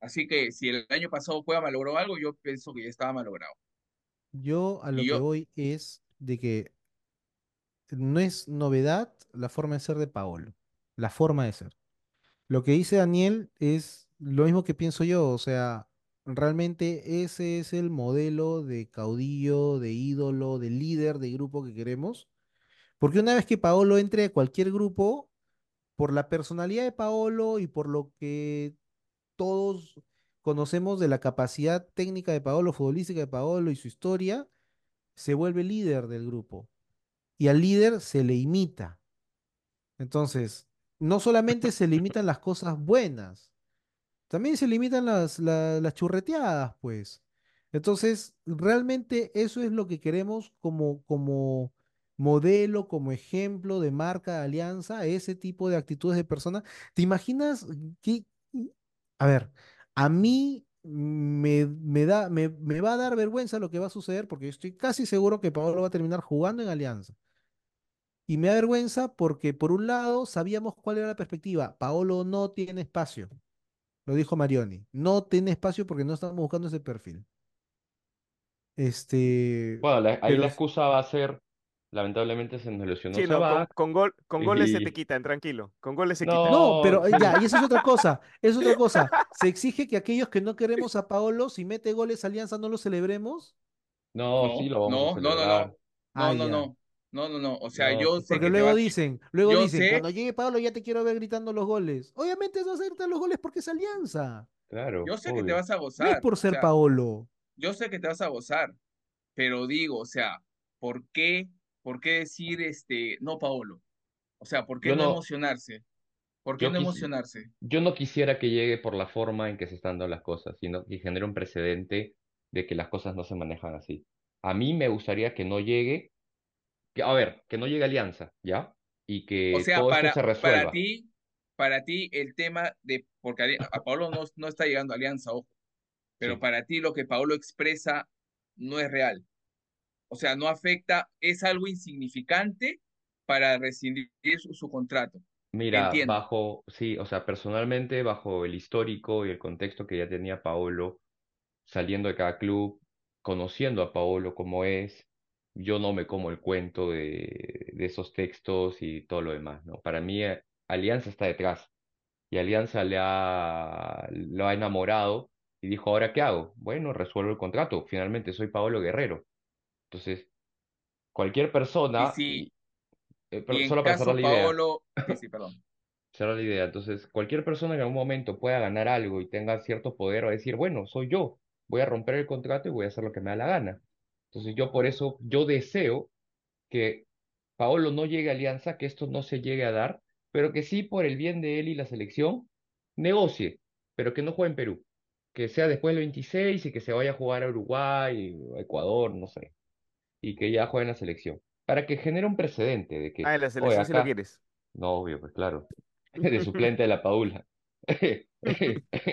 Así que si el año pasado Cueva malogró algo, yo pienso que ya estaba malogrado. Yo a lo Y que yo, voy es de que no es novedad la forma de ser de Paolo, la forma de ser. Lo que dice Daniel es lo mismo que pienso yo, o sea, realmente ese es el modelo de caudillo, de ídolo, de líder de grupo que queremos, porque una vez que Paolo entre a cualquier grupo, por la personalidad de Paolo y por lo que todos conocemos de la capacidad técnica de Paolo, futbolística de Paolo y su historia, se vuelve líder del grupo y al líder se le imita. Entonces, no solamente se limitan las cosas buenas, también se limitan las, la- las churreteadas, pues. Entonces, realmente eso es lo que queremos como, como modelo, como ejemplo de marca de alianza, ese tipo de actitudes de persona. ¿Te imaginas que, a ver, a mí me, me da, me, me va a dar vergüenza lo que va a suceder porque yo estoy casi seguro que Pablo va a terminar jugando en Alianza. Y me da vergüenza porque, por un lado, sabíamos cuál era la perspectiva. Paolo no tiene espacio. Lo dijo Marioni. No tiene espacio porque no estamos buscando ese perfil. Este, Bueno, la- ahí pero la excusa va a ser, lamentablemente se nos lesionó Sí, no, con, gol, con goles se te quitan, tranquilo. Con goles se quitan. no, no, pero eh, ya, y eso es otra cosa. <laughs> Es otra cosa. Se exige que aquellos que no queremos a Paolo, si mete goles Alianza, no lo celebremos. no, sí no, lo vamos a no, no, no, no, Ah, no, no, ya. no, no, no, no. O sea, No, yo sé Porque que te luego va, dicen, luego yo dicen, sé, cuando llegue Paolo ya te quiero ver gritando los goles. Obviamente eso va a gritar los goles porque es Alianza. claro, yo sé que te obvio. vas a No es gozar. por O ser sea, Paolo. yo sé que te vas a gozar, pero digo, o sea, ¿por qué, por qué decir este, no, Paolo? O sea, ¿por qué Yo no no, emocionarse? ¿Por qué yo no quisi- emocionarse? yo no quisiera que llegue por la forma en que se están dando las cosas, sino que genere un precedente de que las cosas no se manejan así. A mí me gustaría que no llegue, que, a ver, que no llegue Alianza, ¿ya? Y O que sea, todo esto para, se para resuelva. ti, para ti el tema de, porque a Paolo no, no está llegando a Alianza, ojo, pero Sí. para ti lo que Paolo expresa no es real. O sea, no afecta, es algo insignificante para rescindir su, su contrato. Mira, Entiendo. bajo, sí, o sea, personalmente, bajo el histórico y el contexto que ya tenía Paolo, saliendo de cada club, conociendo a Paolo como es, yo no me como el cuento de, de esos textos y todo lo demás, ¿no? Para mí, eh, Alianza está detrás y Alianza le ha, lo ha enamorado y dijo, ¿ahora qué hago? Bueno, resuelvo el contrato, finalmente soy Paolo Guerrero. Entonces, cualquier Y persona, si, y, eh, y pero en solo para cerrar la idea. Paolo, sí, sí, perdón. <laughs> Era la idea. Entonces, cualquier persona en algún momento pueda ganar algo y tenga cierto poder va a decir, bueno, soy yo, voy a romper el contrato y voy a hacer lo que me da la gana. Entonces, yo por eso, yo deseo que Paolo no llegue a Alianza, que esto no se llegue a dar, pero que sí, por el bien de él y la selección, negocie, pero que no juegue en Perú. Que sea después del 26 y que se vaya a jugar a Uruguay, a Ecuador, no sé, y que ya juegue en la selección. Para que genere un precedente de que, Ah, en la selección lo acá, quieres. no, obvio, pues claro. <laughs> <laughs> De suplente de la Paula.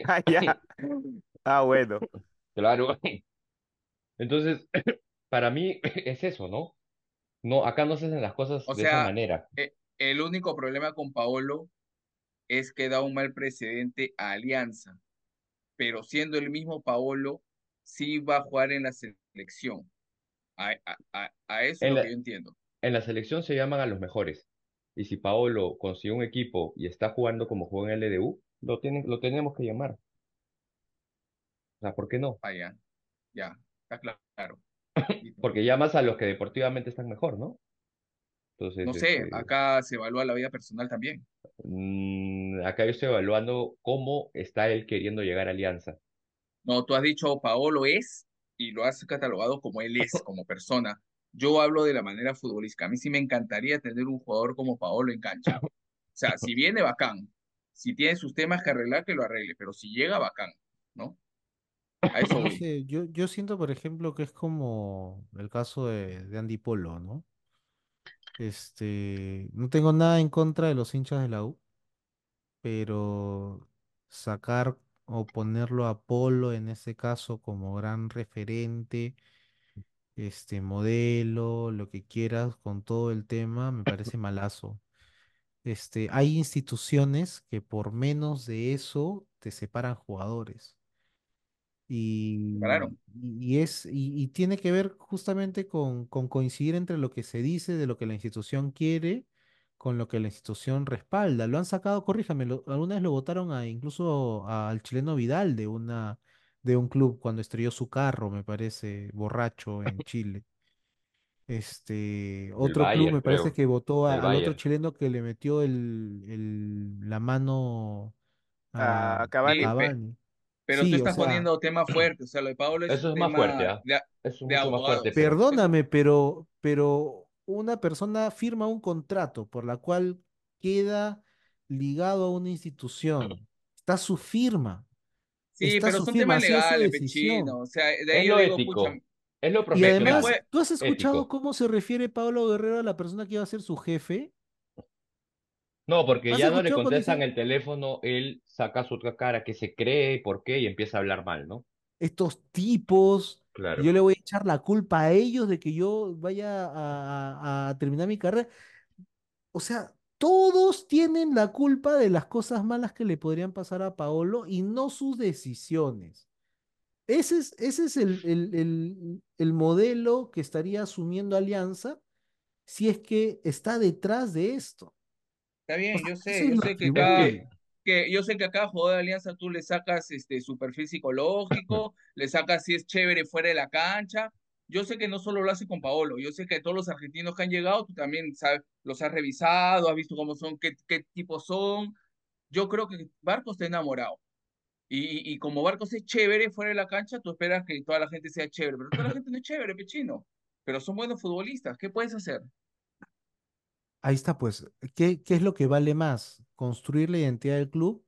Ah, ya. <laughs> Ah, bueno. Claro. Entonces, <laughs> para mí <laughs> es eso, ¿no? No, acá no se hacen las cosas O de esa manera. eh, el único problema con Paolo es que da un mal precedente a Alianza, pero siendo el mismo Paolo, sí va a jugar en la selección. A, a- a- eso es lo que yo entiendo. en la selección se llaman a los mejores. Y si Paolo consigue un equipo y está jugando como jugó en el LDU, lo tienen, lo tenemos que llamar. O sea, ¿por qué no? Ah, ya, ya, está claro. <laughs> Porque llamas a los que deportivamente están mejor, ¿no? No Entonces, sé, este, acá se evalúa la vida personal también. mm, acá yo estoy evaluando cómo está él queriendo llegar a Alianza. No, tú has dicho Paolo es y lo has catalogado como él es, <laughs> como persona. Yo hablo de la manera futbolística. A mí sí me encantaría tener un jugador como Paolo en cancha. <laughs> O sea, si viene bacán, si tiene sus temas que arreglar, que lo arregle, pero si llega bacán, ¿no? A eso No voy. sé, yo, yo siento, por ejemplo, que es como el caso de, de Andy Polo, ¿no? Este, no tengo nada en contra de los hinchas de la U, pero sacar o ponerlo a Polo en ese caso como gran referente, este modelo, lo que quieras con todo el tema, me <laughs> parece malazo. Este, hay instituciones que por menos de eso te separan jugadores. Y, y es, y, y tiene que ver justamente con, con coincidir entre lo que se dice de lo que la institución quiere con lo que la institución respalda. Lo han sacado, corríjame, lo- alguna vez lo votaron a, incluso al chileno Vidal de una, de un club cuando estrelló su carro, me parece, borracho en Chile. Este, otro club me parece que votó a- al otro chileno que le metió el, el- la mano a A Cavani. Sí, pero tú Sí, o estás sea. poniendo tema <clears throat> fuerte. O sea, lo de Paolo es Eso es más fuerte, ¿ah? de, Eso es de mucho más fuerte, Perdóname, pero, pero una persona firma un contrato por la cual queda ligado a una institución. <clears throat> Está su firma, sí, está pero su son firma, temas legales, decisión. pechino. O sea, de es ahí yo lo digo, ético, es lo Y profesional, además, puede, ¿tú has escuchado ético. cómo se refiere Pablo Guerrero a la persona que iba a ser su jefe? No, porque ¿Has ya no le contestan dice el teléfono, él saca su otra cara, que se cree, por qué, y empieza a hablar mal, ¿no? estos tipos, Claro. yo le voy a echar la culpa a ellos de que yo vaya a, a- a terminar mi carrera? O sea, todos tienen la culpa de las cosas malas que le podrían pasar a Paolo y no sus decisiones. Ese es, ese es el, el- el- el modelo que estaría asumiendo Alianza si es que está detrás de esto. Está bien, yo sé, yo sé que cada, que, yo sé que a cada jugador de Alianza tú le sacas este su perfil psicológico, <laughs> le sacas si es chévere fuera de la cancha. Yo sé que no solo lo hace con Paolo, yo sé que todos los argentinos que han llegado, tú también sabes, los has revisado, has visto cómo son, qué, qué tipos son. Yo creo que Barcos está enamorado. Y, y como Barcos es chévere fuera de la cancha, tú esperas que toda la gente sea chévere, pero toda la <laughs> gente no es chévere, pechino. Pero son buenos futbolistas, ¿qué puedes hacer? Ahí está, pues, ¿qué, qué es lo que vale más? ¿Construir la identidad del club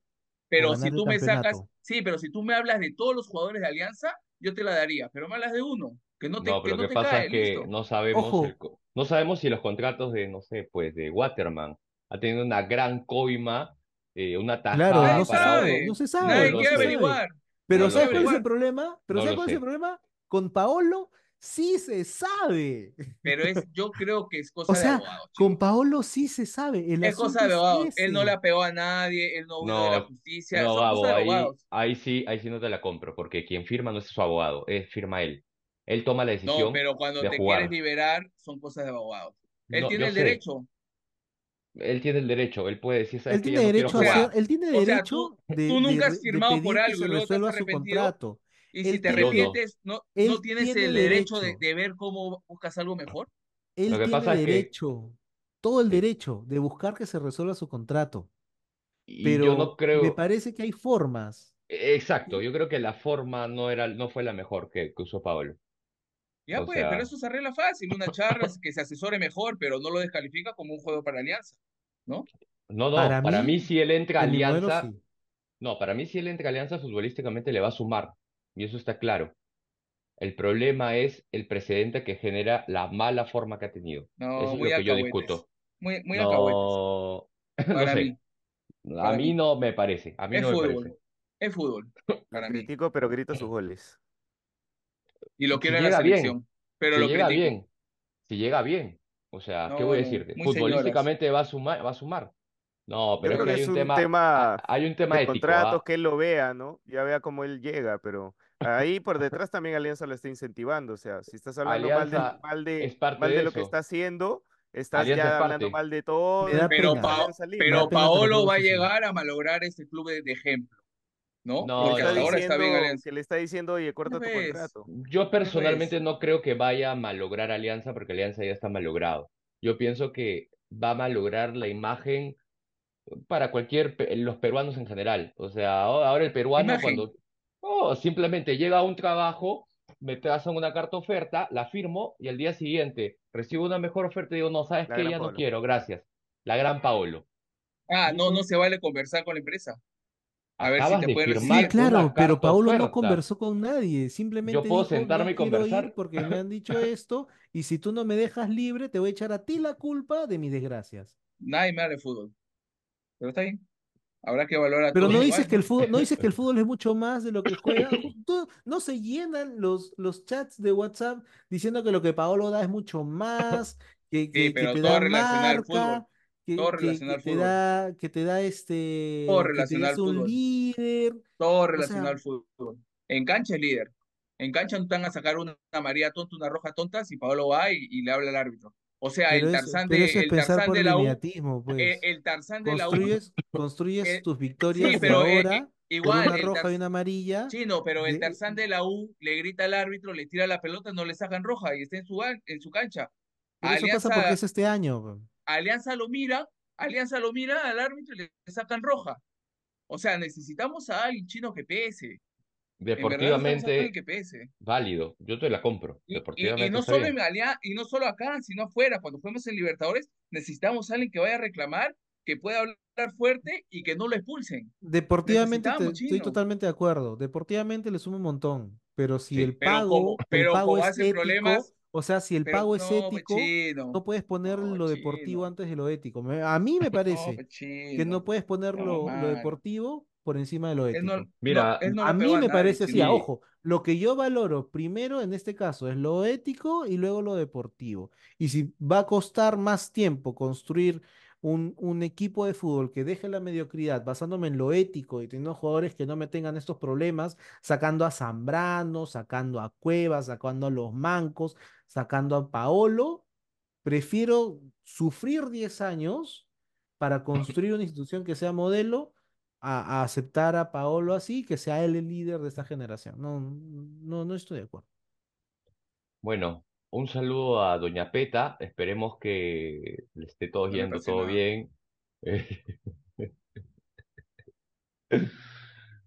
Pero si tú me sacas, sí, pero si tú me hablas de todos los jugadores de Alianza, yo te la daría, pero me hablas de uno, que no te, no, que pero lo no que pasa es que listo. no sabemos el, no sabemos si los contratos de, no sé, pues, de Waterman ha tenido una gran coima, eh, una claro, Nadie no tajada se para, sabe, no se no sabe, nadie no lo quiere averiguar, no Pero lo ¿sabes cuál es el problema? Pero no ¿sabes lo cuál es el problema? Con Paolo sí se sabe. Pero es, <laughs> yo creo que es O cosa de sea, abogados, con. Paolo sí se sabe. El Es cosa de es abogados. Él no le pegado a nadie, él no huido de la No, justicia, no, son cosas de ahí, abogados. ahí sí, ahí sí no te la compro, porque quien firma no es su abogado, es firma él. Él toma la No, decisión pero cuando de te quieres liberar, son cosas de abogados. Él No, tiene el sé, derecho. él tiene el derecho, él puede decir, sabes Él tiene no derecho a jugar. él tiene o sea, tú, derecho de, tú nunca has de firmado por algo se y luego te has resuelva su arrepentido. contrato. Y si te no. arrepientes, ¿no, no tienes tiene el derecho de, derecho, de ver cómo buscas algo mejor? Lo él que tiene pasa es que, derecho, todo el derecho de buscar que se resuelva su contrato. y yo no Pero me parece que hay formas. exacto, yo creo que la forma no era, no fue la mejor que, que usó Pablo. Ya O pues, pero eso se arregla fácil. Una charla que se asesore mejor, pero no lo descalifica como un juego para Alianza, ¿no? no, Para no, para mí mí, si él entra a Alianza, sí. no, para mí si él entra a Alianza futbolísticamente le va a sumar, y eso está claro. El problema es el precedente que genera la mala forma que ha tenido. No, Eso es muy lo que yo discuto. Muy, muy. No, <laughs> no sé, mí, a para mí mí. no me parece, a mí Es no me fútbol. parece. Es fútbol. <laughs> Para mí. critico, pero grito sus goles. y lo Si quiero en la llega bien, selección, pero si lo llega critico. bien, si llega bien. O sea, ¿qué No, voy a decirte? señoras. Futbolísticamente va a sumar, va a sumar. No, pero es que que hay es un un tema, tema ha- hay un tema de ético, contratos ¿ah? que él lo vea, ¿no? Ya vea cómo él llega, pero ahí por <laughs> detrás también Alianza lo está incentivando. O sea, si estás hablando mal de, mal de, es parte mal de de lo que está haciendo, estás Alianza es ya hablando mal de todo Pero, pena. Pa- pero Paolo va a llegar a malograr este club de, ejemplo, ¿no? No, Porque está hasta ahora está bien Alianza. que le está diciendo, oye, corta tu ves? contrato. Yo personalmente ves? no creo que vaya a malograr Alianza porque Alianza ya está malogrado. Yo pienso que va a malograr la imagen para cualquier, los peruanos en general. O sea, ahora el peruano Imagen. cuando, oh, simplemente llega a un trabajo, me pasan una carta oferta, la firmo y al día siguiente recibo una mejor oferta y digo, no, ¿sabes gran Ya no Paolo. quiero, gracias. La gran Paolo. Ah, no, no se vale conversar con la empresa. A ver si acabas te de puede Sí, firmar recibir. claro, una pero carta Paulo no oferta. conversó con nadie, Yo simplemente puedo dijo, sentarme no y ir conversar. porque me <laughs> han dicho esto, y si tú no me dejas libre, te voy a echar a ti la culpa de mis desgracias. Nadie me habla de fútbol. Pero está bien. Habrá que valorar Pero no igual, dices que el fútbol, no dices que el <laughs> fútbol es mucho más de lo que juega. Ju- tú- no se llenan los, los chats de WhatsApp diciendo que lo que Paolo da es mucho más, que, Sí, que, que pero te todo da relacionado al fútbol. Todo que, que, relacionado al te da, que te da Todo este, te relacionado al fútbol. líder. Todo O relacionado sea, al fútbol. En cancha es líder. En cancha no te van a sacar una, una María tonta, una roja tonta, si Pablo va y, y le habla al árbitro. O sea, pero el Tarzán pero de, eso es el pensar Tarzán por de la U, eh, pues. el Tarzán de la U, Construyes, eh, tus sí, victorias de pero eh, eh, ahora con igual, una roja y una amarilla. chino, pero el Tarzán de la U le grita al árbitro, le tira la pelota, no le sacan roja y está en su, en su cancha. pero eso pasa porque Alianza, es este año. pues. Alianza lo mira, Alianza lo mira al árbitro y le sacan roja. O sea, necesitamos a alguien chino que pese. Deportivamente que pese. válido. Yo te la compro. Y, y, y Deportivamente no solo en Alia- y no solo acá, sino afuera. Cuando fuimos en Libertadores, necesitamos a alguien que vaya a reclamar, que pueda hablar fuerte y que no lo expulsen. Deportivamente te- estoy totalmente de acuerdo. Deportivamente le suma un montón. Pero si Sí. el Pero pago, el pero pago es hace ético, problemas, o sea, si el pago es no, pues ético, chino. no puedes poner No, lo deportivo chino. antes de lo ético. A mí me <laughs> No, parece pues que no puedes poner lo, lo deportivo por encima de lo ético. no, Mira, no A mí me nadie, parece así, ojo, lo que yo valoro primero en este caso es lo ético y luego lo deportivo. Y si va a costar más tiempo construir un, un equipo de fútbol que deje la mediocridad basándome en lo ético y teniendo jugadores que no me tengan estos problemas, sacando a Zambrano, sacando a Cuevas, sacando a los Mancos, sacando a Paolo, prefiero sufrir 10 años para <laughs> construir una institución que sea modelo a, a aceptar a Paolo así, que sea él el líder de esta generación. No, no, no estoy de acuerdo. Bueno, un saludo a Doña Peta. Esperemos que le esté todo No yendo todo nada. bien.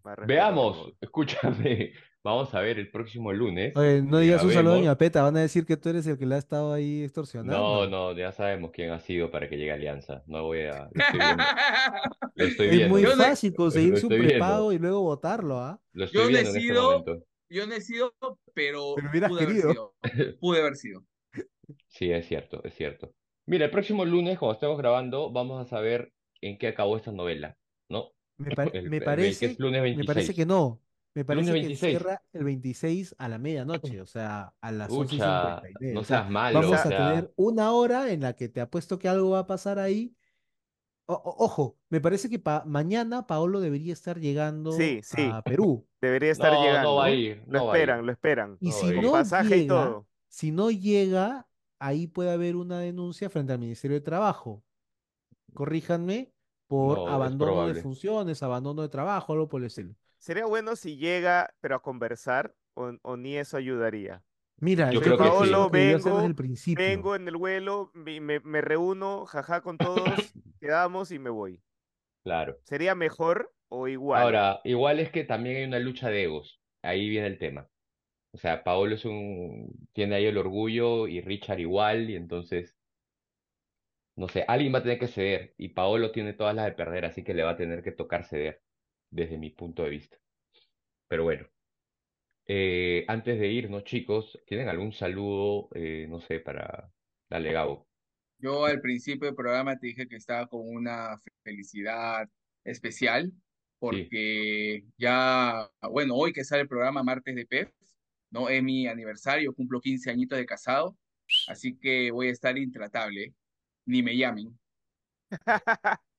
Más respeto, por Veamos, favor. escúchame. Vamos a ver el próximo lunes. Oye, no digas un saludo a. Doña Peta, van a decir que tú eres el que le ha estado ahí No, extorsionando. no, ya sabemos quién ha sido para que llegue a Alianza. No voy a. Lo estoy viendo. <laughs> Lo estoy Es muy. Yo fácil estoy viendo. prepago y luego votarlo, ¿ah? Lo estoy Yo viendo en este momento. yo no he sido, pero Pero hubieras pude haber querido. sido. Pude haber sido. <laughs> Sí, es cierto, es cierto. Mira, el próximo lunes, cuando estemos grabando, vamos a saber en qué acabó esta novela, ¿no? Me, El, me el- que parece, es lunes me parece 26. que no. Me parece que 26. cierra el 26 a la medianoche, o sea, a las 11 y Ucha, 59. no O sea, seas malo, vamos o a tener una hora en la que te apuesto que algo va a pasar ahí. O- o- ojo, me parece que pa- mañana Paolo debería estar llegando Sí, sí, a Perú. <laughs> debería estar no, no llegando. va a ir, Lo no esperan, lo esperan. Y no si no Pasaje y llega, todo. si no llega, ahí puede haber una denuncia frente al Ministerio de Trabajo. Corríjanme por abandono de funciones, abandono de trabajo, algo por el estilo. Sería bueno si llega, pero a conversar, o, o ni eso ayudaría. Mira, Yo creo que creo que sí. vengo, el principio. vengo en el vuelo, me, me- me reúno, jaja con todos, <laughs> quedamos y me voy. Claro. ¿Sería mejor o igual? Ahora, igual es que también hay una lucha de egos. Ahí viene el tema. O sea, Paolo es un, tiene ahí el orgullo y Richard igual, y entonces, no sé, alguien va a tener que ceder, y Paolo tiene todas las de perder, así que le va a tener que tocar ceder, desde mi punto de vista. Pero bueno, eh, antes de irnos, chicos, ¿tienen algún saludo, eh, no sé, para darle Gabo? Yo al principio del programa te dije que estaba con una felicidad especial Sí, porque ya, bueno, hoy que sale el programa Martes de PEF, ¿no? Es mi aniversario, cumplo 15 añitos de casado, así que voy a estar intratable, ni me llamen. <laughs>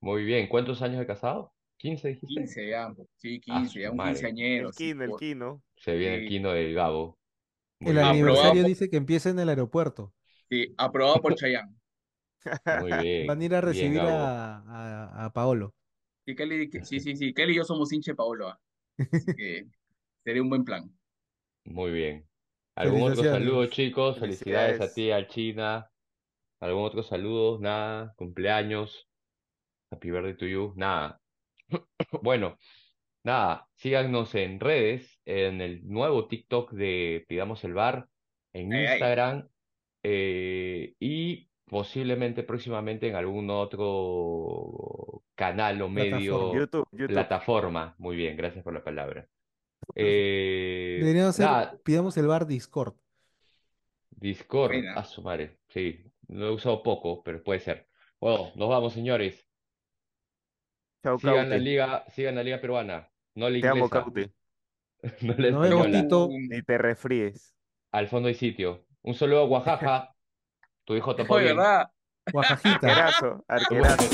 Muy bien. ¿Cuántos años de casado? ¿15 dijiste? 15 ya, sí, Ah, 15, ya su un madre. El quinceañero. sí, Kino, el por- Kino. Se viene el Sí. quino del Gabo. Muy El bien. aniversario Aprobado. dice que empieza en el aeropuerto. sí, aprobado por <laughs> Chayanne. Muy bien. Van a ir a recibir a, a, a Paolo. Sí, Kelly, sí, <laughs> sí, sí, Kelly y yo somos hinche Paolo, ah, así que sería un buen plan. Muy bien. ¿Algún otro saludo, chicos? Felicidades a ti, al China. ¿Algún otro saludo? Nada. Cumpleaños. Happy birthday to you. Nada. <coughs> Bueno, nada. Síganos en redes, en el nuevo TikTok de Pidamos el Bar, en Ay, ay. Instagram eh, y posiblemente próximamente en algún otro canal o medio, Plataforma. YouTube, YouTube. plataforma. Muy bien, gracias por la palabra. Eh, Deberíamos hacer, nada, pidamos el bar Discord. Discord, a su madre, sí, lo he usado poco, pero puede ser. Bueno, nos vamos, señores. Chao, Sigan la Caute. liga, sigan la liga peruana, no la Te amo, inglesa, Caute. <laughs> no la Nos vemos, española. Tito. Ni te refríes. Al fondo hay sitio. Un saludo a Oaxaca, <laughs> tu hijo topó Oye, bien. ¿verdad? Guajajita. Arquerazo, <laughs> arquerazo.